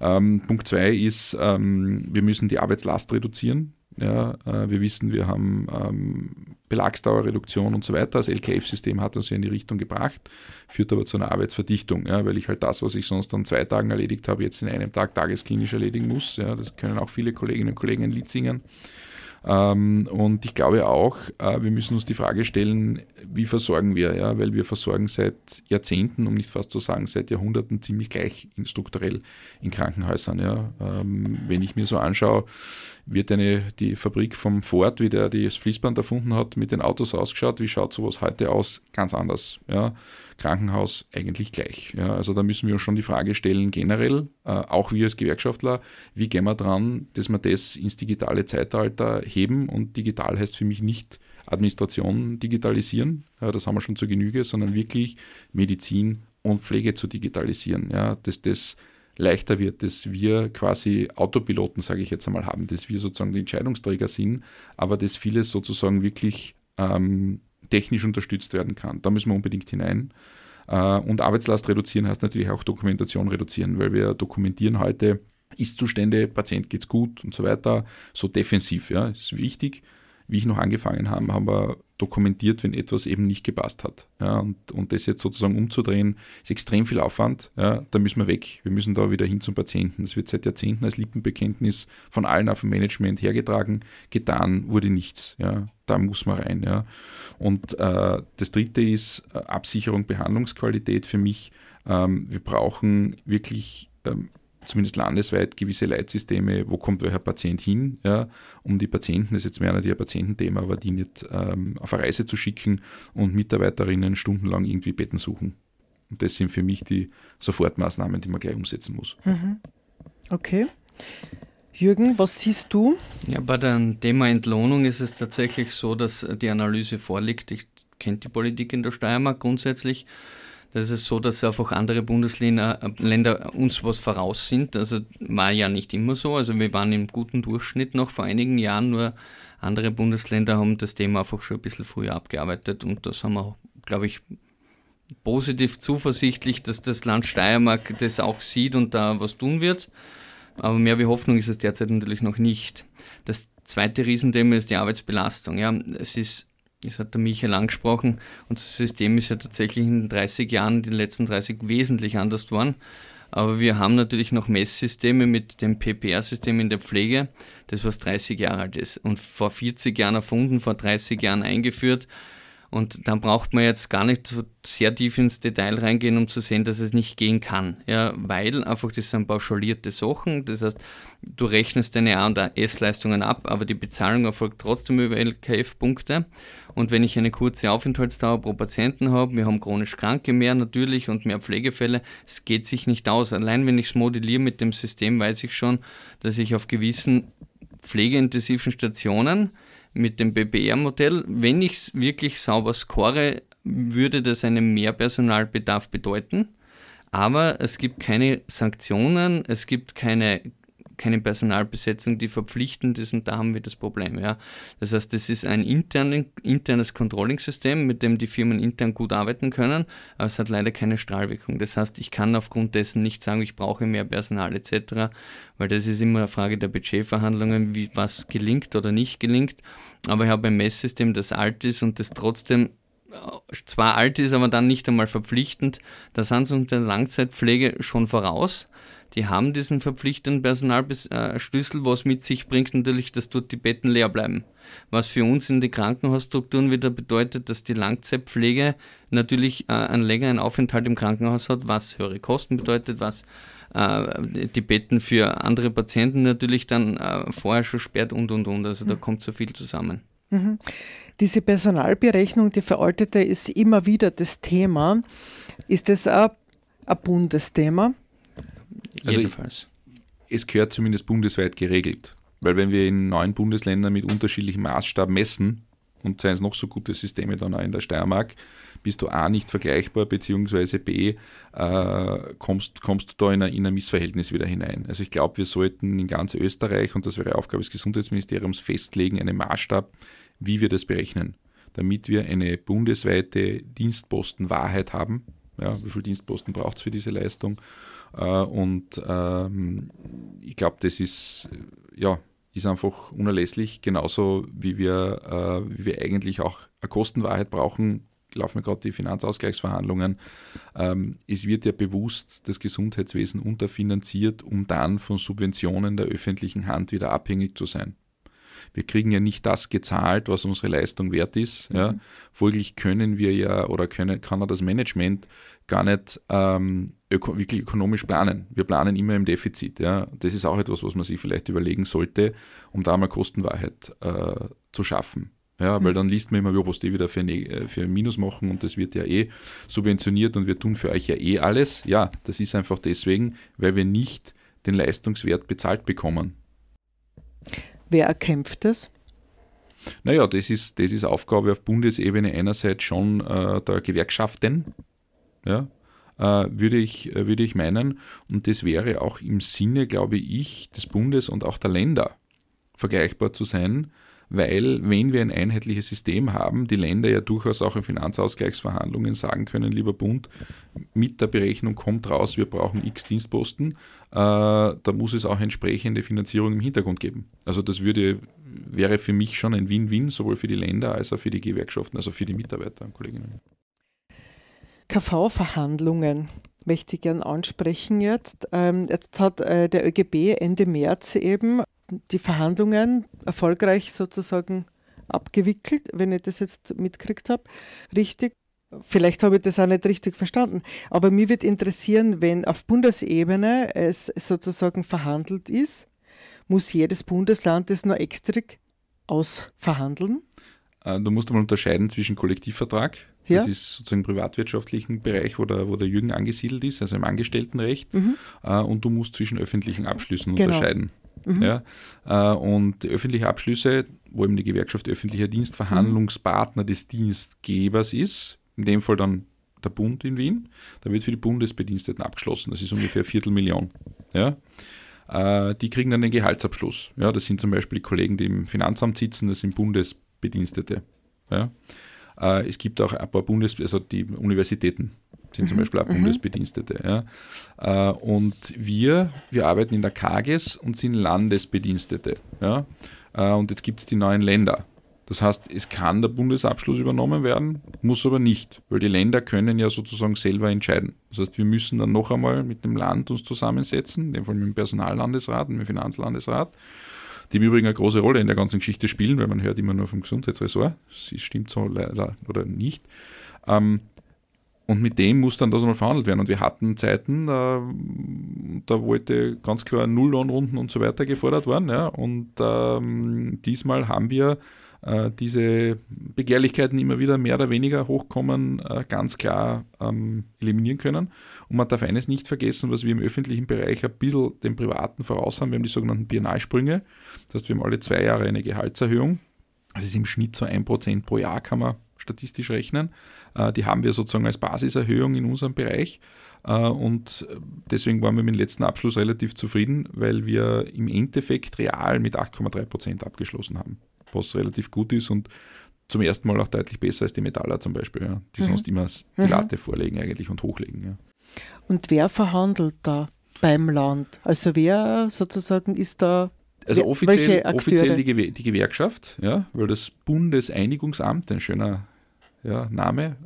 Ähm, Punkt zwei ist, ähm, wir müssen die Arbeitslast reduzieren. Ja, äh, wir wissen, wir haben ähm, Belagsdauerreduktion und so weiter. Das LKF-System hat uns ja in die Richtung gebracht, führt aber zu einer Arbeitsverdichtung, ja, weil ich halt das, was ich sonst an zwei Tagen erledigt habe, jetzt in einem Tag tagesklinisch erledigen muss. Ja, das können auch viele Kolleginnen und Kollegen ein Lied singen. Ähm, und ich glaube auch, äh, wir müssen uns die Frage stellen, wie versorgen wir, ja, weil wir versorgen seit Jahrzehnten, um nicht fast zu sagen seit Jahrhunderten, ziemlich gleich in, strukturell in Krankenhäusern. Ja. Ähm, wenn ich mir so anschaue, wird eine, die Fabrik vom Ford, wie der das Fließband erfunden hat, mit den Autos ausgeschaut, wie schaut sowas heute aus? Ganz anders. Ja. Krankenhaus eigentlich gleich. Ja, also da müssen wir uns schon die Frage stellen, generell, äh, auch wir als Gewerkschaftler, wie gehen wir dran, dass wir das ins digitale Zeitalter heben und digital heißt für mich nicht Administration digitalisieren, ja, das haben wir schon zur Genüge, sondern wirklich Medizin und Pflege zu digitalisieren, ja, dass das leichter wird, dass wir quasi Autopiloten, sage ich jetzt einmal, haben, dass wir sozusagen die Entscheidungsträger sind, aber dass vieles sozusagen wirklich ähm, technisch unterstützt werden kann. Da müssen wir unbedingt hinein. Äh, und Arbeitslast reduzieren heißt natürlich auch Dokumentation reduzieren, weil wir dokumentieren heute Ist-Zustände, Patient geht's gut und so weiter, so defensiv, ja, ist wichtig wie ich noch angefangen habe, haben wir dokumentiert, wenn etwas eben nicht gepasst hat. Ja, und, und das jetzt sozusagen umzudrehen, ist extrem viel Aufwand. Ja, da müssen wir weg. Wir müssen da wieder hin zum Patienten. Das wird seit Jahrzehnten als Lippenbekenntnis von allen auf dem Management hergetragen. Getan wurde nichts. Ja, da muss man rein. Ja. Und äh, das dritte ist äh, Absicherung, Behandlungsqualität für mich. Ähm, wir brauchen wirklich ähm, zumindest landesweit gewisse Leitsysteme, wo kommt welcher Patient hin, ja, um die Patienten, das ist jetzt mehr nicht ihr Patiententhema, aber die nicht ähm, auf eine Reise zu schicken und Mitarbeiterinnen stundenlang irgendwie Betten suchen. Und das sind für mich die Sofortmaßnahmen, die man gleich umsetzen muss. Mhm. Okay. Jürgen, was siehst du? Ja, bei dem Thema Entlohnung ist es tatsächlich so, dass die Analyse vorliegt. Ich kenne die Politik in der Steiermark grundsätzlich das ist so, dass einfach andere Bundesländer Länder uns was voraus sind. Also war ja nicht immer so. Also wir waren im guten Durchschnitt noch vor einigen Jahren, nur andere Bundesländer haben das Thema einfach schon ein bisschen früher abgearbeitet und das haben wir, glaube ich, positiv zuversichtlich, dass das Land Steiermark das auch sieht und da was tun wird. Aber mehr wie Hoffnung ist es derzeit natürlich noch nicht. Das zweite Riesenthema ist die Arbeitsbelastung. Ja, es ist das hat der Michael angesprochen, unser System ist ja tatsächlich in den 30 Jahren, den letzten 30 wesentlich anders geworden. Aber wir haben natürlich noch Messsysteme mit dem PPR-System in der Pflege, das was 30 Jahre alt ist und vor 40 Jahren erfunden, vor 30 Jahren eingeführt. Und dann braucht man jetzt gar nicht so sehr tief ins Detail reingehen, um zu sehen, dass es nicht gehen kann. Ja, weil einfach das sind pauschalierte Sachen. Das heißt, du rechnest deine A- und S-Leistungen ab, aber die Bezahlung erfolgt trotzdem über LKF-Punkte. Und wenn ich eine kurze Aufenthaltsdauer pro Patienten habe, wir haben chronisch Kranke mehr natürlich und mehr Pflegefälle, es geht sich nicht aus. Allein wenn ich es modelliere mit dem System, weiß ich schon, dass ich auf gewissen pflegeintensiven Stationen mit dem BBR-Modell, wenn ich es wirklich sauber score, würde das einen Mehrpersonalbedarf bedeuten. Aber es gibt keine Sanktionen, es gibt keine keine Personalbesetzung, die verpflichtend ist und da haben wir das Problem. Ja. Das heißt, das ist ein intern, internes Controlling-System, mit dem die Firmen intern gut arbeiten können, aber es hat leider keine Strahlwirkung. Das heißt, ich kann aufgrund dessen nicht sagen, ich brauche mehr Personal etc., weil das ist immer eine Frage der Budgetverhandlungen, wie was gelingt oder nicht gelingt. Aber ich habe ein Messsystem, das alt ist und das trotzdem zwar alt ist, aber dann nicht einmal verpflichtend. Da sind sie unter der Langzeitpflege schon voraus. Die haben diesen verpflichtenden Personalschlüssel, was mit sich bringt natürlich, dass dort die Betten leer bleiben. Was für uns in den Krankenhausstrukturen wieder bedeutet, dass die Langzeitpflege natürlich äh, einen längeren Aufenthalt im Krankenhaus hat, was höhere Kosten bedeutet, was äh, die Betten für andere Patienten natürlich dann äh, vorher schon sperrt und und und. Also da mhm. kommt so viel zusammen. Mhm. Diese Personalberechnung, die veraltete, ist immer wieder das Thema. Ist das ein, ein Bundesthema? Also Jedenfalls. es gehört zumindest bundesweit geregelt. Weil wenn wir in neun Bundesländern mit unterschiedlichem Maßstab messen, und seien es noch so gute Systeme dann auch in der Steiermark, bist du A nicht vergleichbar, beziehungsweise B äh, kommst, kommst du da in ein, in ein Missverhältnis wieder hinein. Also ich glaube, wir sollten in ganz Österreich, und das wäre Aufgabe des Gesundheitsministeriums, festlegen, einen Maßstab, wie wir das berechnen, damit wir eine bundesweite Dienstpostenwahrheit haben. Ja, wie viele Dienstposten braucht es für diese Leistung? Äh, und ähm, ich glaube, das ist, ja, ist einfach unerlässlich, genauso wie wir, äh, wie wir eigentlich auch eine Kostenwahrheit brauchen, laufen ja gerade die Finanzausgleichsverhandlungen. Ähm, es wird ja bewusst das Gesundheitswesen unterfinanziert, um dann von Subventionen der öffentlichen Hand wieder abhängig zu sein. Wir kriegen ja nicht das gezahlt, was unsere Leistung wert ist. Mhm. Ja. Folglich können wir ja oder können, kann das Management gar nicht ähm, öko wirklich ökonomisch planen. Wir planen immer im Defizit. Ja. Das ist auch etwas, was man sich vielleicht überlegen sollte, um da mal Kostenwahrheit äh, zu schaffen. Ja, weil mhm. dann liest man immer, was die wieder für, eine, äh, für ein Minus machen und das wird ja eh subventioniert und wir tun für euch ja eh alles. Ja, das ist einfach deswegen, weil wir nicht den Leistungswert bezahlt bekommen. Wer erkämpft das? Naja, das ist, das ist Aufgabe auf Bundesebene einerseits schon äh, der Gewerkschaften, ja, äh, würde, ich, äh, würde ich meinen. Und das wäre auch im Sinne, glaube ich, des Bundes und auch der Länder vergleichbar zu sein, weil wenn wir ein einheitliches System haben, die Länder ja durchaus auch in Finanzausgleichsverhandlungen sagen können, lieber Bund, mit der Berechnung kommt raus, wir brauchen x Dienstposten, äh, da muss es auch entsprechende Finanzierung im Hintergrund geben. Also das würde, wäre für mich schon ein Win-Win, sowohl für die Länder als auch für die Gewerkschaften, also für die Mitarbeiter und Kolleginnen. KV-Verhandlungen möchte ich gerne ansprechen jetzt. Ähm, jetzt hat äh, der ÖGB Ende März eben die Verhandlungen erfolgreich sozusagen abgewickelt, wenn ich das jetzt mitgekriegt habe. Richtig. Vielleicht habe ich das auch nicht richtig verstanden. Aber mir wird interessieren, wenn auf Bundesebene es sozusagen verhandelt ist, muss jedes Bundesland das nur extra ausverhandeln? Äh, du musst einmal unterscheiden zwischen Kollektivvertrag, ja. das ist sozusagen im privatwirtschaftlichen Bereich, wo der, wo der Jürgen angesiedelt ist, also im Angestelltenrecht, mhm. Äh, und du musst zwischen öffentlichen Abschlüssen genau. unterscheiden. Mhm. Ja? Äh, und öffentliche Abschlüsse, wo eben die Gewerkschaft öffentlicher Dienst Verhandlungspartner des Dienstgebers ist, in dem Fall dann der Bund in Wien, da wird für die Bundesbediensteten abgeschlossen. Das ist ungefähr Viertelmillion. Ja? Äh, die kriegen dann den Gehaltsabschluss. Ja, das sind zum Beispiel die Kollegen, die im Finanzamt sitzen, das sind Bundesbedienstete. Ja? Äh, es gibt auch ein paar Bundes-, also die Universitäten sind mhm. zum Beispiel auch mhm. Bundesbedienstete. Ja. Äh, und wir, wir arbeiten in der KAGES und sind Landesbedienstete. Ja. Äh, und jetzt gibt es die neuen Länder. Das heißt, es kann der Bundesabschluss übernommen werden, muss aber nicht, weil die Länder können ja sozusagen selber entscheiden. Das heißt, wir müssen dann noch einmal mit dem Land uns zusammensetzen, in dem Fall mit dem Personallandesrat, mit dem Finanzlandesrat, die im Übrigen eine große Rolle in der ganzen Geschichte spielen, weil man hört immer nur vom Gesundheitsressort. Das stimmt so leider oder nicht. Ähm, und mit dem muss dann das mal verhandelt werden. Und wir hatten Zeiten, da, da wollte ganz klar Nulllohnrunden und so weiter gefordert werden. Ja. Und ähm, diesmal haben wir äh, diese Begehrlichkeiten immer wieder mehr oder weniger hochkommen, äh, ganz klar ähm, eliminieren können. Und man darf eines nicht vergessen, was wir im öffentlichen Bereich ein bisschen dem Privaten voraus haben. Wir haben die sogenannten Biennalsprünge. Das heißt, wir haben alle zwei Jahre eine Gehaltserhöhung. Das ist im Schnitt so ein Prozent pro Jahr, kann man statistisch rechnen. Äh, die haben wir sozusagen als Basiserhöhung in unserem Bereich. Äh, und deswegen waren wir mit dem letzten Abschluss relativ zufrieden, weil wir im Endeffekt real mit 8,3 Prozent abgeschlossen haben, was relativ gut ist und zum ersten Mal auch deutlich besser als die Metaller zum Beispiel, ja, die mhm. sonst immer die mhm. Latte vorlegen eigentlich und hochlegen. Ja. Und wer verhandelt da beim Land? Also wer sozusagen ist da also offiziell, offiziell die, die, Gewerkschaft, ja, weil das Bundeseinigungsamt, ein schöner ja, Name,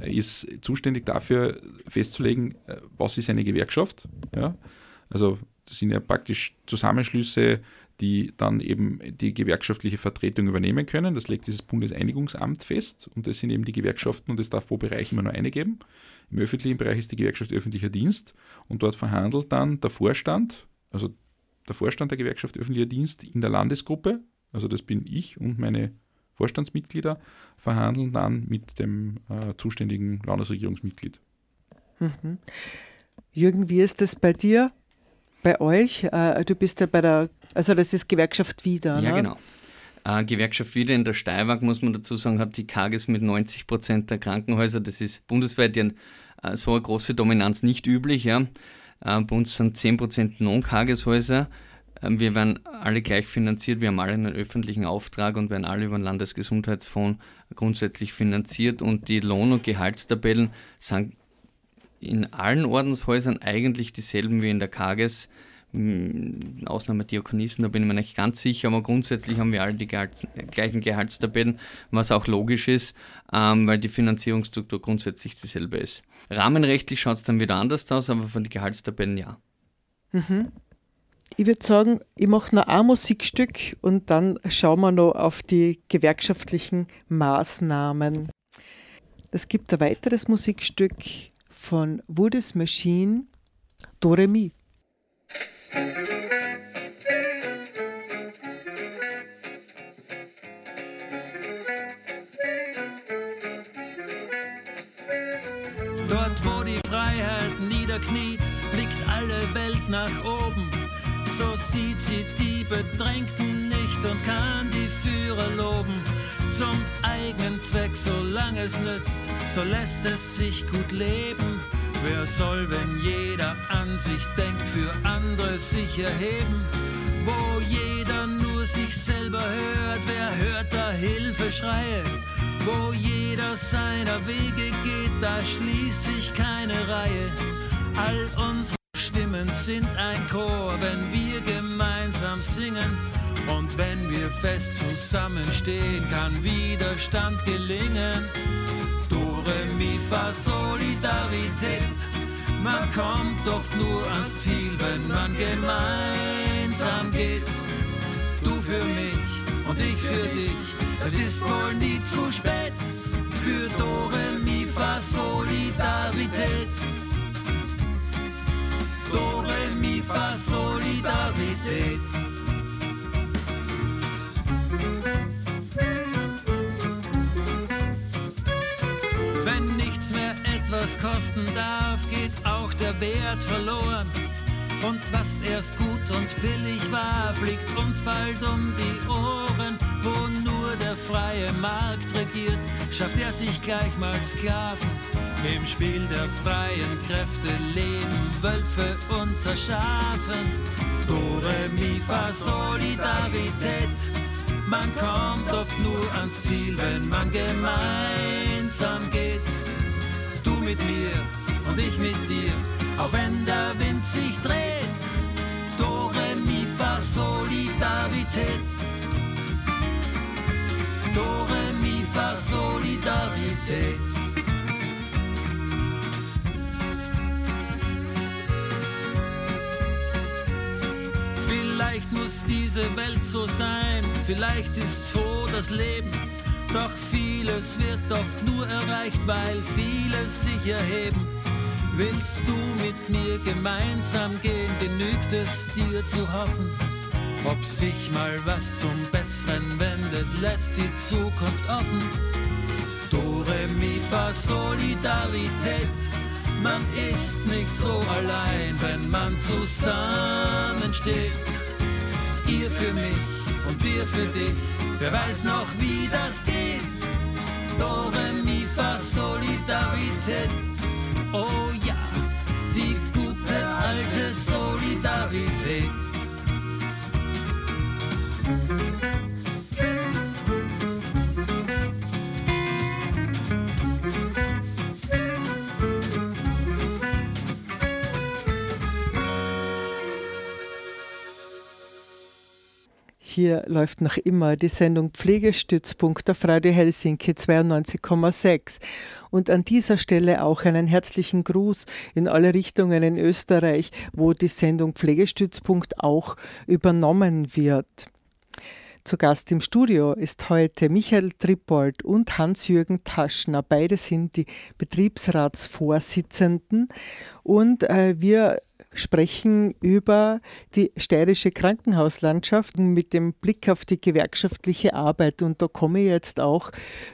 äh, ist zuständig dafür festzulegen, äh, was ist eine Gewerkschaft. Ja. Also das sind ja praktisch Zusammenschlüsse die dann eben die gewerkschaftliche Vertretung übernehmen können. Das legt dieses Bundeseinigungsamt fest und das sind eben die Gewerkschaften und es darf pro Bereich immer nur eine geben. Im öffentlichen Bereich ist die Gewerkschaft öffentlicher Dienst und dort verhandelt dann der Vorstand, also der Vorstand der Gewerkschaft öffentlicher Dienst in der Landesgruppe, also das bin ich und meine Vorstandsmitglieder, verhandeln dann mit dem äh, zuständigen Landesregierungsmitglied. Mhm. Jürgen, wie ist das bei dir? Bei euch? Äh, du bist ja bei der also das ist Gewerkschaft wieder. Ja, ne? genau. Äh, Gewerkschaft wieder in der Steiermark, muss man dazu sagen, hat die KGS mit 90 Prozent der Krankenhäuser. Das ist bundesweit ja äh, so eine große Dominanz nicht üblich. Ja. Äh, bei uns sind 10 Prozent Non-KGS-Häuser. Äh, wir werden alle gleich finanziert, wir haben alle einen öffentlichen Auftrag und werden alle über den Landesgesundheitsfonds grundsätzlich finanziert und die Lohn- und Gehaltstabellen sind in allen Ordenshäusern eigentlich dieselben wie in der KGS. Hm, Ausnahme Diakonisen, da bin ich mir nicht ganz sicher, aber grundsätzlich haben wir alle die Gehalt, gleichen Gehaltstabellen, was auch logisch ist, ähm, weil die Finanzierungsstruktur grundsätzlich dieselbe ist. Rahmenrechtlich schaut es dann wieder anders aus, aber von den Gehaltstabellen ja. Mhm. Ich würde sagen, ich mache noch ein Musikstück und dann schauen wir noch auf die gewerkschaftlichen Maßnahmen. Es gibt ein weiteres Musikstück von Woody's Machine, Doremi. Dort, wo die Freiheit niederkniet, blickt alle Welt nach oben. So sieht sie die Bedrängten nicht und kann die Führer loben. Zum eigenen Zweck, solange es nützt, so lässt es sich gut leben. Wer soll, wenn jeder an sich denkt, für andere sich erheben? Wo jeder nur sich selber hört, wer hört da Hilfeschreie? Wo jeder seiner Wege geht, da schließt sich keine Reihe. All unsere Stimmen sind ein Chor, wenn wir gemeinsam singen. Und wenn wir fest zusammenstehen, kann Widerstand gelingen. Fa, Solidarität. Man kommt oft nur ans Ziel, wenn man gemeinsam geht. Du für mich und ich für dich. Es ist wohl nie zu spät für Dore, Mi, Fa, Solidarität. Dore, Mi, Fa, Solidarität. Etwas kosten darf, geht auch der Wert verloren. Und was erst gut und billig war, fliegt uns bald um die Ohren. Wo nur der freie Markt regiert, schafft er sich gleich mal Sklaven. Im Spiel der freien Kräfte leben Wölfe unter Schafen. Dore mi fa Solidarität. Man kommt oft nur ans Ziel, wenn man gemeinsam geht mit mir und ich mit dir, auch wenn der Wind sich dreht. Dore mi fa Solidarität. Dore mi fa Solidarität. Vielleicht muss diese Welt so sein, vielleicht ist so das Leben doch vieles wird oft nur erreicht, weil viele sich erheben. Willst du mit mir gemeinsam gehen, genügt es dir zu hoffen. Ob sich mal was zum Besseren wendet, lässt die Zukunft offen. Dore mi fa Solidarität. Man ist nicht so allein, wenn man zusammensteht. Ihr für mich und wir für dich Wer weiß noch, wie das geht? Dore mi fa Solidarität. Oh ja, Hier läuft noch immer die Sendung Pflegestützpunkt auf Radio Helsinki 92,6. Und an dieser Stelle auch einen herzlichen Gruß in alle Richtungen in Österreich, wo die Sendung Pflegestützpunkt auch übernommen wird. Zu Gast im Studio ist heute Michael Trippold und Hans-Jürgen Taschner. Beide sind die Betriebsratsvorsitzenden und äh, wir sprechen über die steirische Krankenhauslandschaft mit dem Blick auf die gewerkschaftliche Arbeit. Und da komme ich jetzt auch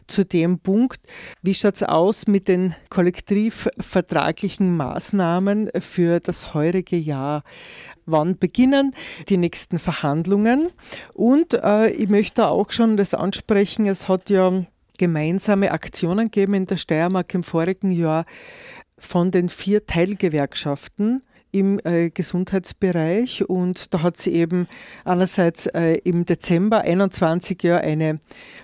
zu dem Punkt, wie schaut es aus mit den kollektivvertraglichen Maßnahmen für das heurige Jahr? Wann beginnen die nächsten Verhandlungen? Und äh, ich möchte auch schon das ansprechen, es hat ja gemeinsame Aktionen gegeben in der Steiermark im vorigen Jahr von den vier Teilgewerkschaften im äh, Gesundheitsbereich und da hat sie eben einerseits äh, im Dezember 21 ja eine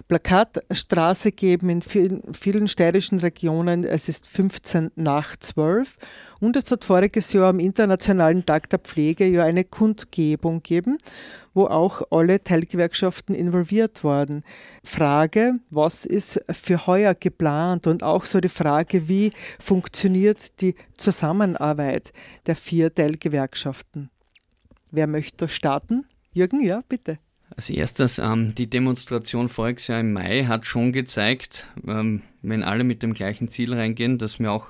Plakatstraße gegeben in vielen, vielen steirischen Regionen. Es ist 15 nach 12 und es hat voriges Jahr am Internationalen Tag der Pflege ja eine Kundgebung gegeben, wo auch alle Teilgewerkschaften involviert waren. Frage, was ist für heuer geplant und auch so die Frage, wie funktioniert die Zusammenarbeit der vier Teilgewerkschaften? Wer möchte starten? Jürgen, ja, bitte. Als erstes, ähm, die Demonstration voriges Jahr im Mai hat schon gezeigt, ähm, wenn alle mit dem gleichen Ziel reingehen, dass wir auch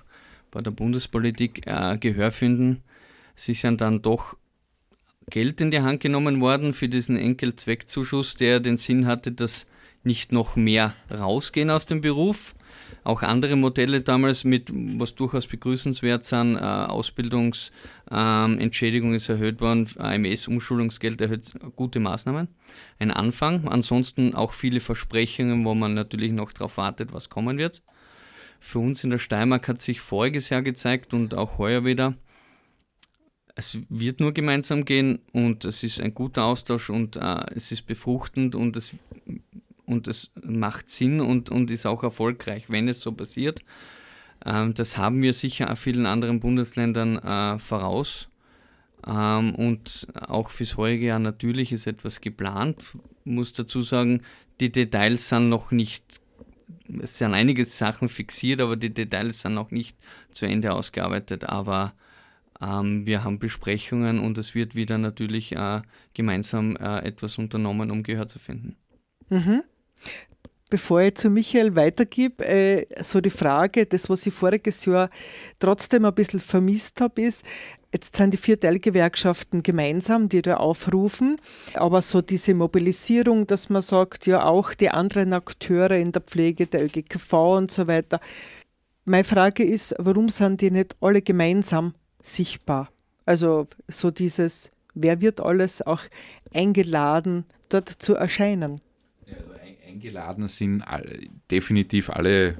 bei der Bundespolitik äh, Gehör finden. Sie sind dann doch Geld in die Hand genommen worden für diesen Enkelzweckzuschuss, der den Sinn hatte, dass nicht noch mehr rausgehen aus dem Beruf. Auch andere Modelle damals mit, was durchaus begrüßenswert sind, äh, Ausbildungsentschädigung ähm, ist erhöht worden, AMS-Umschulungsgeld erhöht, gute Maßnahmen. Ein Anfang. Ansonsten auch viele Versprechungen, wo man natürlich noch darauf wartet, was kommen wird. Für uns in der Steiermark hat sich voriges Jahr gezeigt und auch heuer wieder, es wird nur gemeinsam gehen und es ist ein guter Austausch und äh, es ist befruchtend und es und es macht Sinn und, und ist auch erfolgreich, wenn es so passiert. Ähm, das haben wir sicher vielen anderen Bundesländern äh, voraus. Ähm, und auch fürs heutige Jahr natürlich ist etwas geplant. Muss dazu sagen, die Details sind noch nicht, es sind einige Sachen fixiert, aber die Details sind noch nicht zu Ende ausgearbeitet. Aber wir haben Besprechungen und es wird wieder natürlich äh, gemeinsam äh, etwas unternommen, um Gehör zu finden. Mhm. Bevor ich zu Michael weitergebe, äh, so die Frage, das, was ich voriges Jahr trotzdem ein bisschen vermisst habe, ist, jetzt sind die vier Teilgewerkschaften gemeinsam, die da aufrufen, aber so diese Mobilisierung, dass man sagt, ja auch die anderen Akteure in der Pflege, der ÖGKV und so weiter. Meine Frage ist, warum sind die nicht alle gemeinsam sichtbar? Also so dieses, wer wird alles auch eingeladen, dort zu erscheinen? eingeladen sind alle, definitiv alle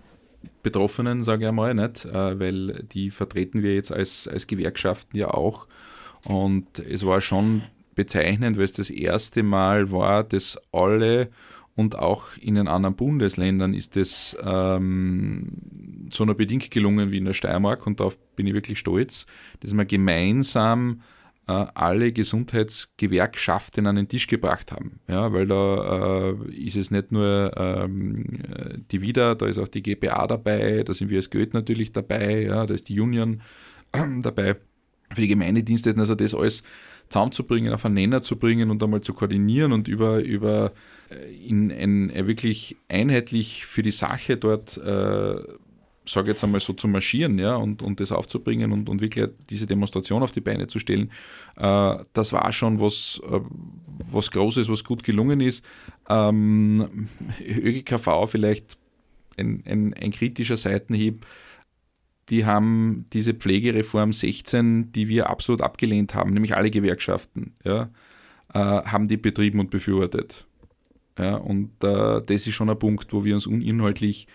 Betroffenen, sage ich einmal, nicht? Äh, weil die vertreten wir jetzt als, als Gewerkschaften ja auch. Und es war schon bezeichnend, weil es das erste Mal war, dass alle und auch in den anderen Bundesländern ist es ähm, so nur bedingt gelungen wie in der Steiermark und darauf bin ich wirklich stolz, dass wir gemeinsam äh, alle Gesundheitsgewerkschaften an den Tisch gebracht haben. Ja, weil da äh, ist es nicht nur ähm, die WIDA, da ist auch die GPA dabei, da sind wir als Goethe natürlich dabei, ja, da ist die Union äh, dabei für die Gemeindedienste, also das alles zusammenzubringen, auf einen Nenner zu bringen und einmal zu koordinieren und über, über äh, in ein, wirklich einheitlich für die Sache dort äh, sage jetzt einmal so zu marschieren ja, und, und das aufzubringen und, und wirklich diese Demonstration auf die Beine zu stellen, äh, das war schon was, äh, was Großes, was gut gelungen ist. Ähm, ÖGKV vielleicht ein, ein, ein kritischer Seitenhieb. Die haben diese Pflegereform 16, die wir absolut abgelehnt haben, nämlich alle Gewerkschaften, ja, äh, haben die betrieben und befürwortet. Ja, und äh, das ist schon ein Punkt, wo wir uns uninhaltlich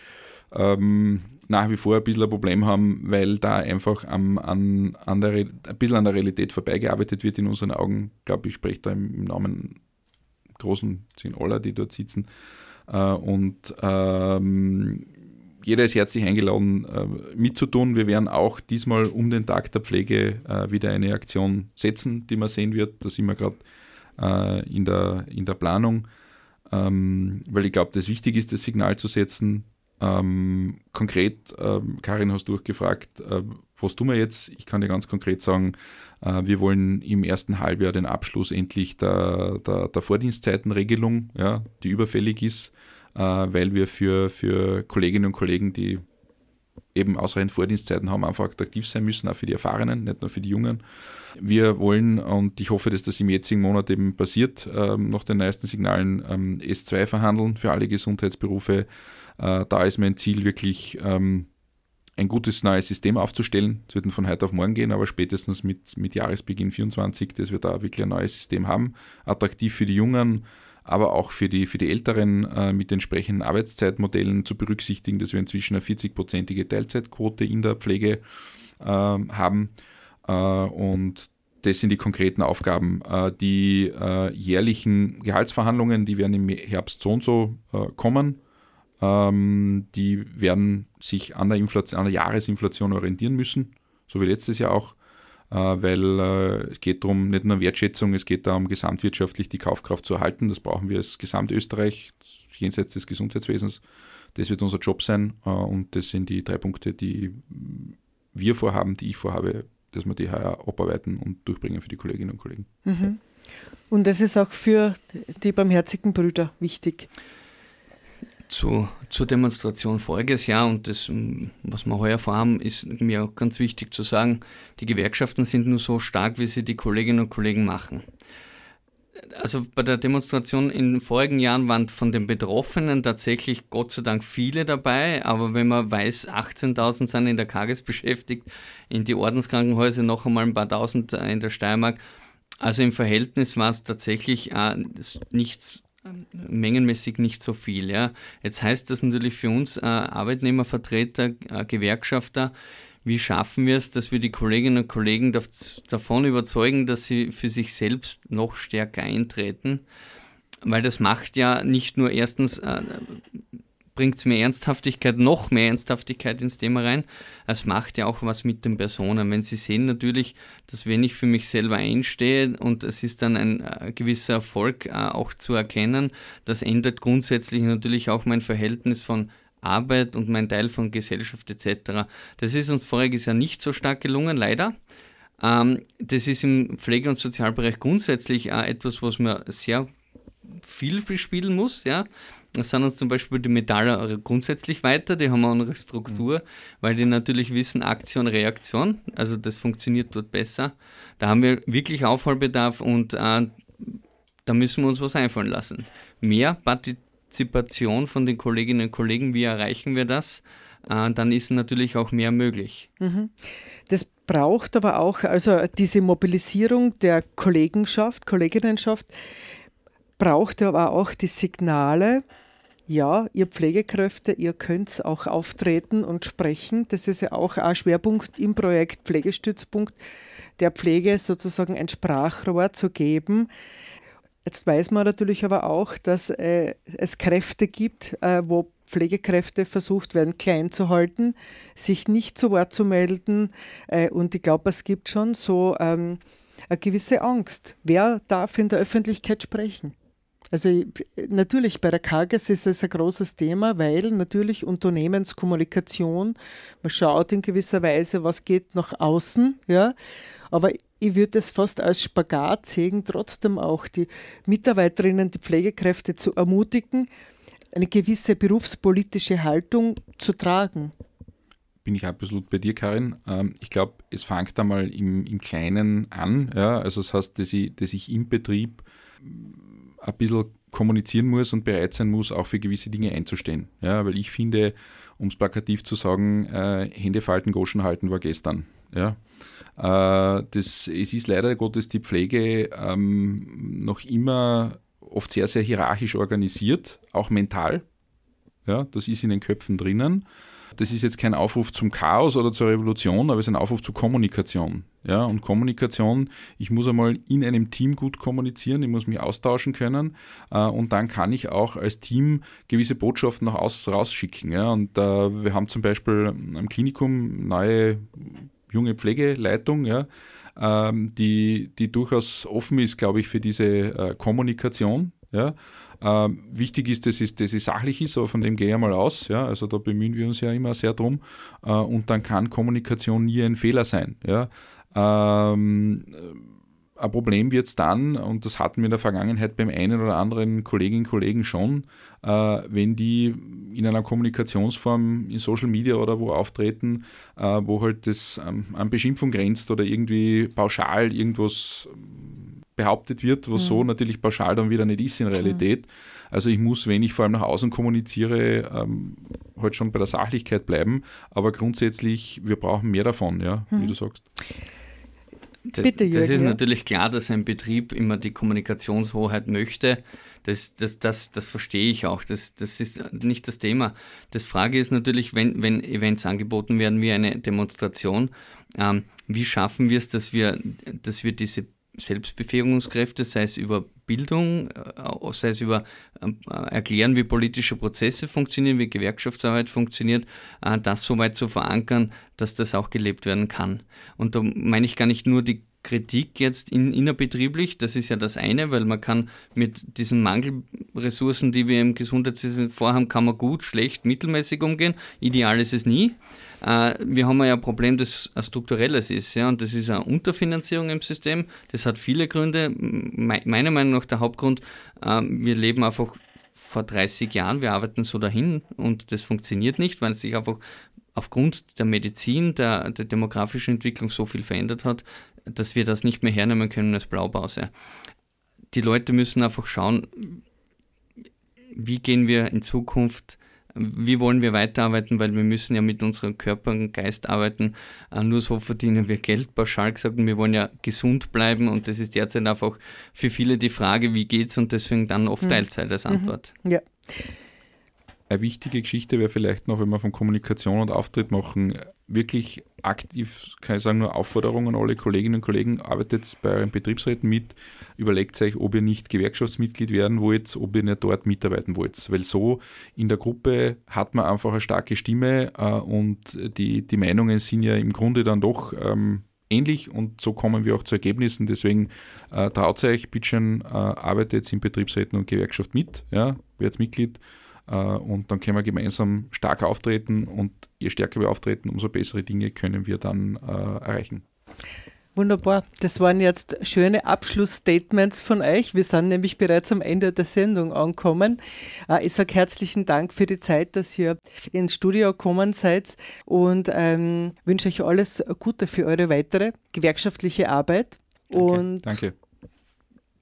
ähm, nach wie vor ein bisschen ein Problem haben, weil da einfach am, an, an der, ein bisschen an der Realität vorbeigearbeitet wird in unseren Augen. Ich glaube, ich spreche da im Namen großen, sind aller, die dort sitzen. Äh, und ähm, jeder ist herzlich eingeladen, äh, mitzutun. Wir werden auch diesmal um den Tag der Pflege äh, wieder eine Aktion setzen, die man sehen wird. Da sind wir gerade äh, in, der, in der Planung, ähm, weil ich glaube, das wichtig ist, das Signal zu setzen. Ähm, konkret, ähm, Karin, hast du gefragt, äh, was tun wir jetzt? Ich kann dir ganz konkret sagen, äh, wir wollen im ersten Halbjahr den Abschluss endlich der, der, der Vordienstzeitenregelung, ja, die überfällig ist, weil wir für, für Kolleginnen und Kollegen, die eben ausreichend Vordienstzeiten haben, einfach attraktiv sein müssen, auch für die Erfahrenen, nicht nur für die Jungen. Wir wollen, und ich hoffe, dass das im jetzigen Monat eben passiert, ähm, nach den neuesten Signalen ähm, S2 verhandeln für alle Gesundheitsberufe. Äh, da ist mein Ziel wirklich, ähm, ein gutes neues System aufzustellen. Es wird von heute auf morgen gehen, aber spätestens mit, mit Jahresbeginn 24, dass wir da wirklich ein neues System haben. Attraktiv für die Jungen, aber auch für die, für die Älteren äh, mit entsprechenden Arbeitszeitmodellen zu berücksichtigen, dass wir inzwischen eine 40-prozentige Teilzeitquote in der Pflege äh, haben. Äh, und das sind die konkreten Aufgaben. Äh, die äh, jährlichen Gehaltsverhandlungen, die werden im Herbst so und so äh, kommen. Ähm, die werden sich an der, Inflation, an der Jahresinflation orientieren müssen, so wie letztes Jahr auch. Äh, weil äh, es geht darum, nicht nur Wertschätzung, es geht darum, gesamtwirtschaftlich die Kaufkraft zu erhalten. Das brauchen wir als Gesamtösterreich, jenseits des Gesundheitswesens. Das wird unser Job sein äh, und das sind die drei Punkte, die wir vorhaben, die ich vorhabe, dass wir die heuer abarbeiten und durchbringen für die Kolleginnen und Kollegen. Mhm. Und das ist auch für die barmherzigen Brüder wichtig zu, zur Demonstration voriges Jahr und das, was wir heuer vorhaben, ist mir auch ganz wichtig zu sagen, die Gewerkschaften sind nur so stark, wie sie die Kolleginnen und Kollegen machen. Also bei der Demonstration in den vorigen Jahren waren von den Betroffenen tatsächlich Gott sei Dank viele dabei, aber wenn man weiß, 18.000 sind in der Kages beschäftigt, in die Ordenskrankenhäuser noch einmal ein paar tausend in der Steiermark, also im Verhältnis war es tatsächlich äh, nichts mengenmäßig nicht so viel. Ja. Jetzt heißt das natürlich für uns äh, Arbeitnehmervertreter, äh, Gewerkschafter, wie schaffen wir es, dass wir die Kolleginnen und Kollegen davon überzeugen, dass sie für sich selbst noch stärker eintreten? Weil das macht ja nicht nur erstens äh, bringt es mehr Ernsthaftigkeit, noch mehr Ernsthaftigkeit ins Thema rein. Es macht ja auch was mit den Personen. Wenn sie sehen natürlich, dass wenn ich für mich selber einstehe und es ist dann ein äh, gewisser Erfolg äh, auch zu erkennen, das ändert grundsätzlich natürlich auch mein Verhältnis von Arbeit und mein Teil von Gesellschaft etc. Das ist uns voriges Jahr nicht so stark gelungen, leider. Ähm, das ist im Pflege- und Sozialbereich grundsätzlich äh, etwas, was man sehr viel bespielen muss, ja. Das sind uns zum Beispiel die Metaller grundsätzlich weiter, die haben eine andere Struktur, mhm. weil die natürlich wissen Aktion, Reaktion, also das funktioniert dort besser. Da haben wir wirklich Aufholbedarf und äh, da müssen wir uns was einfallen lassen. Mehr Partizipation von den Kolleginnen und Kollegen, wie erreichen wir das? Äh, dann ist natürlich auch mehr möglich. Mhm. Das braucht aber auch, also diese Mobilisierung der Kollegenschaft, Kolleginnenschaft, braucht aber auch die Signale, ja, ihr Pflegekräfte, ihr könnt auch auftreten und sprechen. Das ist ja auch ein Schwerpunkt im Projekt Pflegestützpunkt, der Pflege sozusagen ein Sprachrohr zu geben. Jetzt weiß man natürlich aber auch, dass äh, es Kräfte gibt, äh, wo Pflegekräfte versucht werden, klein zu halten, sich nicht zu Wort zu melden. Äh, und ich glaube, es gibt schon so ähm, eine gewisse Angst. Wer darf in der Öffentlichkeit sprechen? Also natürlich bei der Kages ist es ein großes Thema, weil natürlich Unternehmenskommunikation, man schaut in gewisser Weise, was geht nach außen, ja, aber ich würde es fast als Spagat sehen, trotzdem auch die Mitarbeiterinnen, die Pflegekräfte zu ermutigen, eine gewisse berufspolitische Haltung zu tragen. Bin ich absolut bei dir, Karin. Ähm, ich glaube, es fängt einmal im, im Kleinen an. Ja? Also das heißt, dass ich, dass ich im Betrieb ein bisschen kommunizieren muss und bereit sein muss, auch für gewisse Dinge einzustehen. Ja, weil ich finde, um es plakativ zu sagen, äh, Hände falten, Goschen halten war gestern. Ja. Äh, das, es ist leider Gottes die Pflege ähm, noch immer oft sehr, sehr hierarchisch organisiert, auch mental. Ja, das ist in den Köpfen drinnen. Das ist jetzt kein Aufruf zum Chaos oder zur Revolution, aber es ist ein Aufruf zur Kommunikation. Ja, und Kommunikation, ich muss einmal in einem Team gut kommunizieren, ich muss mich austauschen können äh, und dann kann ich auch als Team gewisse Botschaften nach außen rausschicken. Ja. Und äh, wir haben zum Beispiel am Klinikum neue junge Pflegeleitung, ja, ähm, die, die durchaus offen ist, glaube ich, für diese äh, Kommunikation. Ja. Ähm, wichtig ist, dass es, dass es sachlich ist, aber von dem gehe ich mal aus. Ja. Also da bemühen wir uns ja immer sehr drum. Äh, und dann kann Kommunikation nie ein Fehler sein. Ja. Ähm, ein Problem wird es dann, und das hatten wir in der Vergangenheit beim einen oder anderen Kolleginnen und Kollegen schon, äh, wenn die in einer Kommunikationsform in Social Media oder wo auftreten, äh, wo halt das ähm, an Beschimpfung grenzt oder irgendwie pauschal irgendwas behauptet wird, was mhm. so natürlich pauschal dann wieder nicht ist in Realität. Mhm. Also ich muss, wenn ich vor allem nach außen kommuniziere, ähm, halt schon bei der Sachlichkeit bleiben, aber grundsätzlich, wir brauchen mehr davon, ja, mhm. wie du sagst. Bitte, Jürgen, das ist natürlich klar, dass ein Betrieb immer die Kommunikationshoheit möchte. Das, das, das, das verstehe ich auch. Das, das ist nicht das Thema. Das Frage ist natürlich, wenn, wenn Events angeboten werden wie eine Demonstration, ähm, wie schaffen wir es, dass wir, dass wir diese Selbstbefähigungskräfte, sei es über Bildung, äh, sei es über äh, Erklären, wie politische Prozesse funktionieren, wie Gewerkschaftsarbeit funktioniert, äh, das so weit zu verankern, dass das auch gelebt werden kann. Und da meine ich gar nicht nur die Kritik jetzt in, innerbetrieblich, das ist ja das eine, weil man kann mit diesen Mangelressourcen, die wir im Gesundheitssystem vorhaben, kann man gut, schlecht, mittelmäßig umgehen. Ideal ist es nie. Äh, wir haben ja ein Problem, das ein strukturelles ist, ja, und das ist eine Unterfinanzierung im System. Das hat viele Gründe. Meiner Meinung nach der Hauptgrund, äh, wir leben einfach vor 30 Jahren, wir arbeiten so dahin und das funktioniert nicht, weil sich einfach aufgrund der Medizin, der, der demografischen Entwicklung so viel verändert hat, dass wir das nicht mehr hernehmen können als Blaupause. Die Leute müssen einfach schauen, wie gehen wir in Zukunft wie wollen wir weiterarbeiten, weil wir müssen ja mit unserem Körper und Geist arbeiten. Äh, nur so verdienen wir Geld, pauschal gesagt. Und wir wollen ja gesund bleiben und das ist derzeit einfach für viele die Frage, wie geht's und deswegen dann oft hm. Teilzeit als mhm. Antwort. Ja. Eine wichtige Geschichte wäre vielleicht noch, wenn wir von Kommunikation und Auftritt machen, wirklich aktiv, kann ich sagen, nur Aufforderungen an alle Kolleginnen und Kollegen, arbeitet bei euren Betriebsräten mit, überlegt euch, ob ihr nicht Gewerkschaftsmitglied werden wollt, ob ihr nicht dort mitarbeiten wollt. Weil so in der Gruppe hat man einfach eine starke Stimme äh, und die, die Meinungen sind ja im Grunde dann doch ähm, ähnlich und so kommen wir auch zu Ergebnissen. Deswegen äh, traut euch, bitte äh, arbeitet in Betriebsräten und Gewerkschaft mit, ja, werdet Mitglied und dann können wir gemeinsam stark auftreten und je stärker wir auftreten, umso bessere Dinge können wir dann äh, erreichen. Wunderbar. Das waren jetzt schöne Abschlussstatements von euch. Wir sind nämlich bereits am Ende der Sendung angekommen. Äh, ich sage herzlichen Dank für die Zeit, dass ihr ins Studio gekommen seid und ähm, wünsche euch alles Gute für eure weitere gewerkschaftliche Arbeit. Danke. Und Danke.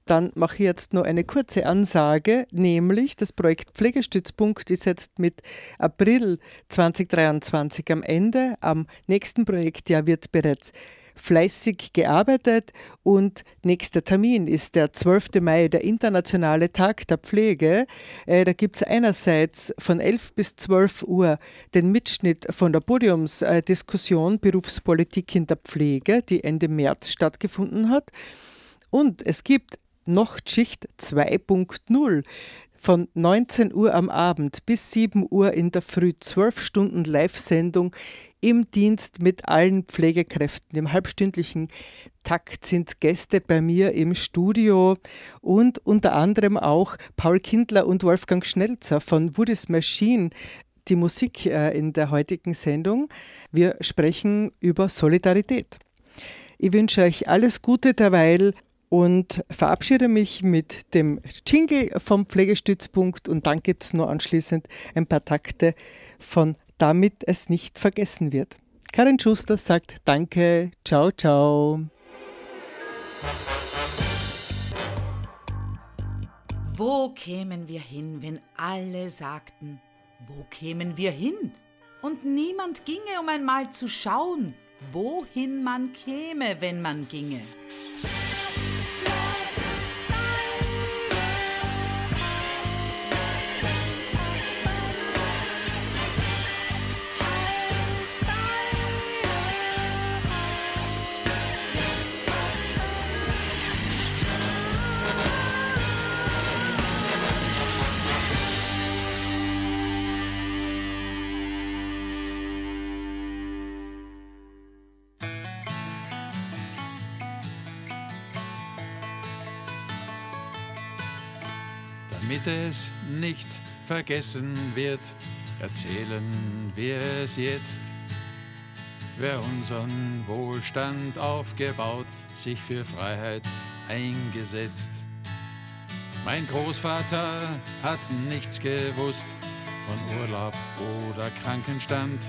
Dann mache ich jetzt noch eine kurze Ansage, nämlich das Projekt Pflegestützpunkt ist jetzt mit April 2023 am Ende. Am nächsten Projektjahr wird bereits fleißig gearbeitet und nächster Termin ist der 12. Mai, der internationale Tag der Pflege. Äh, da gibt es einerseits von 11 bis 12 Uhr den Mitschnitt von der Podiumsdiskussion Berufspolitik in der Pflege, die Ende März stattgefunden hat. Und es gibt Nachtschicht 2.0 von 19 Uhr am Abend bis 7 Uhr in der Früh 12 Stunden Live-Sendung im Dienst mit allen Pflegekräften. Im halbstündlichen Takt sind Gäste bei mir im Studio und unter anderem auch Paul Kindler und Wolfgang Schnelzer von Woody's Machine die Musik äh, in der heutigen Sendung. Wir sprechen über Solidarität. Ich wünsche euch alles Gute derweil und verabschiede mich mit dem Jingle vom Pflegestützpunkt und dann gibt es nur anschließend ein paar Takte von Damit es nicht vergessen wird. Karin Schuster sagt Danke, ciao, ciao. Wo kämen wir hin, wenn alle sagten, wo kämen wir hin? Und niemand ginge, um einmal zu schauen, wohin man käme, wenn man ginge. Damit es nicht vergessen wird, erzählen wir es jetzt. Wer unseren Wohlstand aufgebaut, sich für Freiheit eingesetzt. Mein Großvater hat nichts gewusst von Urlaub oder Krankenstand.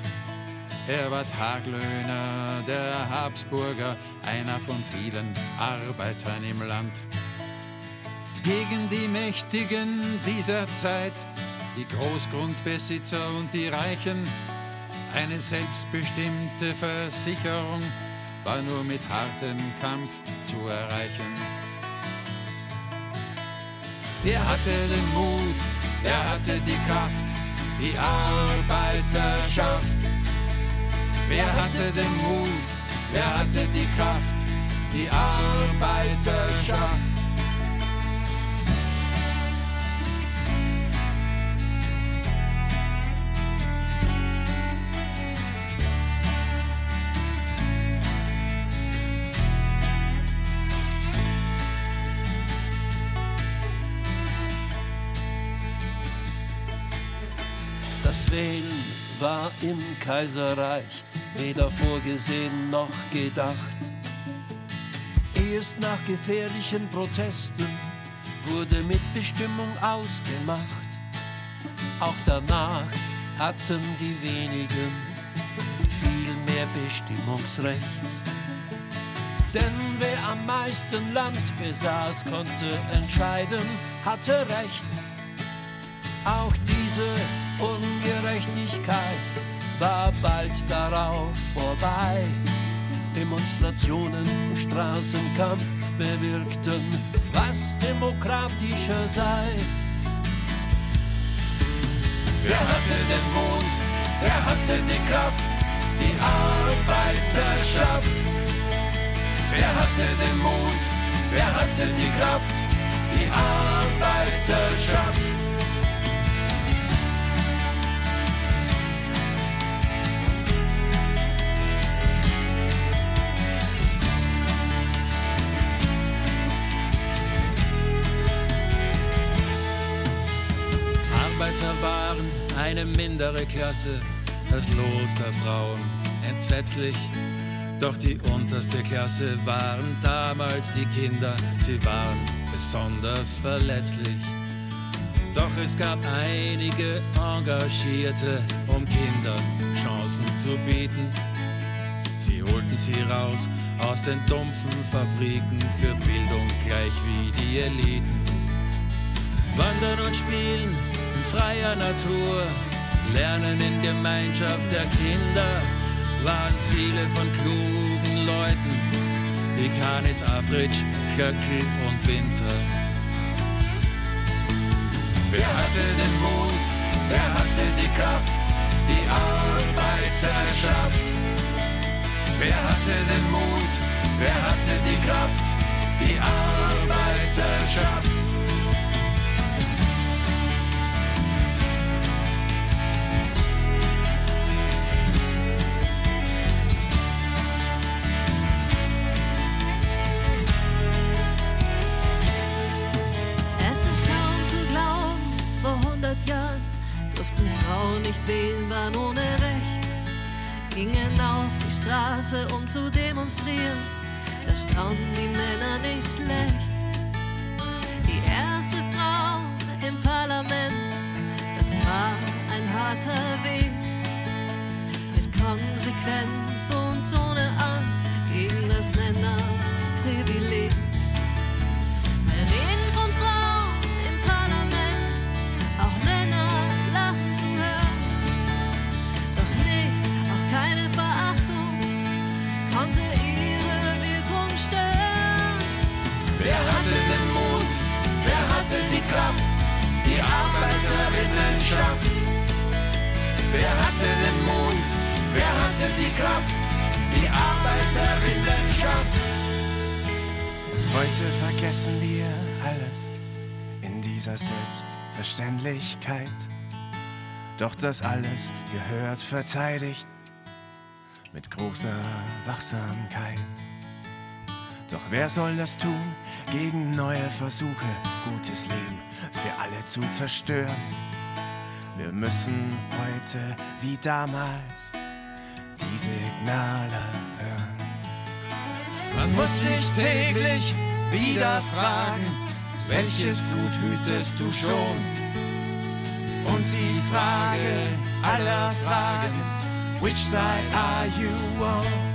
Er war Taglöhner der Habsburger, einer von vielen Arbeitern im Land. Gegen die Mächtigen dieser Zeit, die Großgrundbesitzer und die Reichen, eine selbstbestimmte Versicherung war nur mit hartem Kampf zu erreichen. Wer hatte den Mut, wer hatte die Kraft, die Arbeiterschaft? Wer hatte den Mut, wer hatte die Kraft, die Arbeiterschaft? Wählen war im Kaiserreich weder vorgesehen noch gedacht. Erst nach gefährlichen Protesten wurde Mitbestimmung ausgemacht. Auch danach hatten die wenigen viel mehr Bestimmungsrecht. Denn wer am meisten Land besaß, konnte entscheiden, hatte Recht. Auch diese Ungerechtigkeit war bald darauf vorbei. Demonstrationen, Straßenkampf bewirkten, was demokratischer sei. Wer hatte den Mut, wer hatte die Kraft, die Arbeiterschaft? Wer hatte den Mut, wer hatte die Kraft, die Arbeiterschaft? Eine mindere Klasse, das Los der Frauen entsetzlich. Doch die unterste Klasse waren damals die Kinder, sie waren besonders verletzlich. Doch es gab einige Engagierte, um Kindern Chancen zu bieten. Sie holten sie raus aus den dumpfen Fabriken für Bildung gleich wie die Eliten. Wandern und spielen freier Natur, lernen in Gemeinschaft der Kinder, waren Ziele von klugen Leuten wie Kanitz, Afritsch, Köckel und Winter. Wer hatte den Mut, wer hatte die Kraft, die Arbeiterschaft? Wer hatte den Mut, wer hatte die Kraft, die Arbeiterschaft? Straße, um zu demonstrieren. Da standen die Männer nicht schlecht. Doch das alles gehört verteidigt mit großer Wachsamkeit. Doch wer soll das tun gegen neue Versuche, gutes Leben für alle zu zerstören? Wir müssen heute wie damals die Signale hören. Man muss sich täglich wieder fragen, welches Gut hütest du schon? Und die Frage aller Fragen, which side are you on?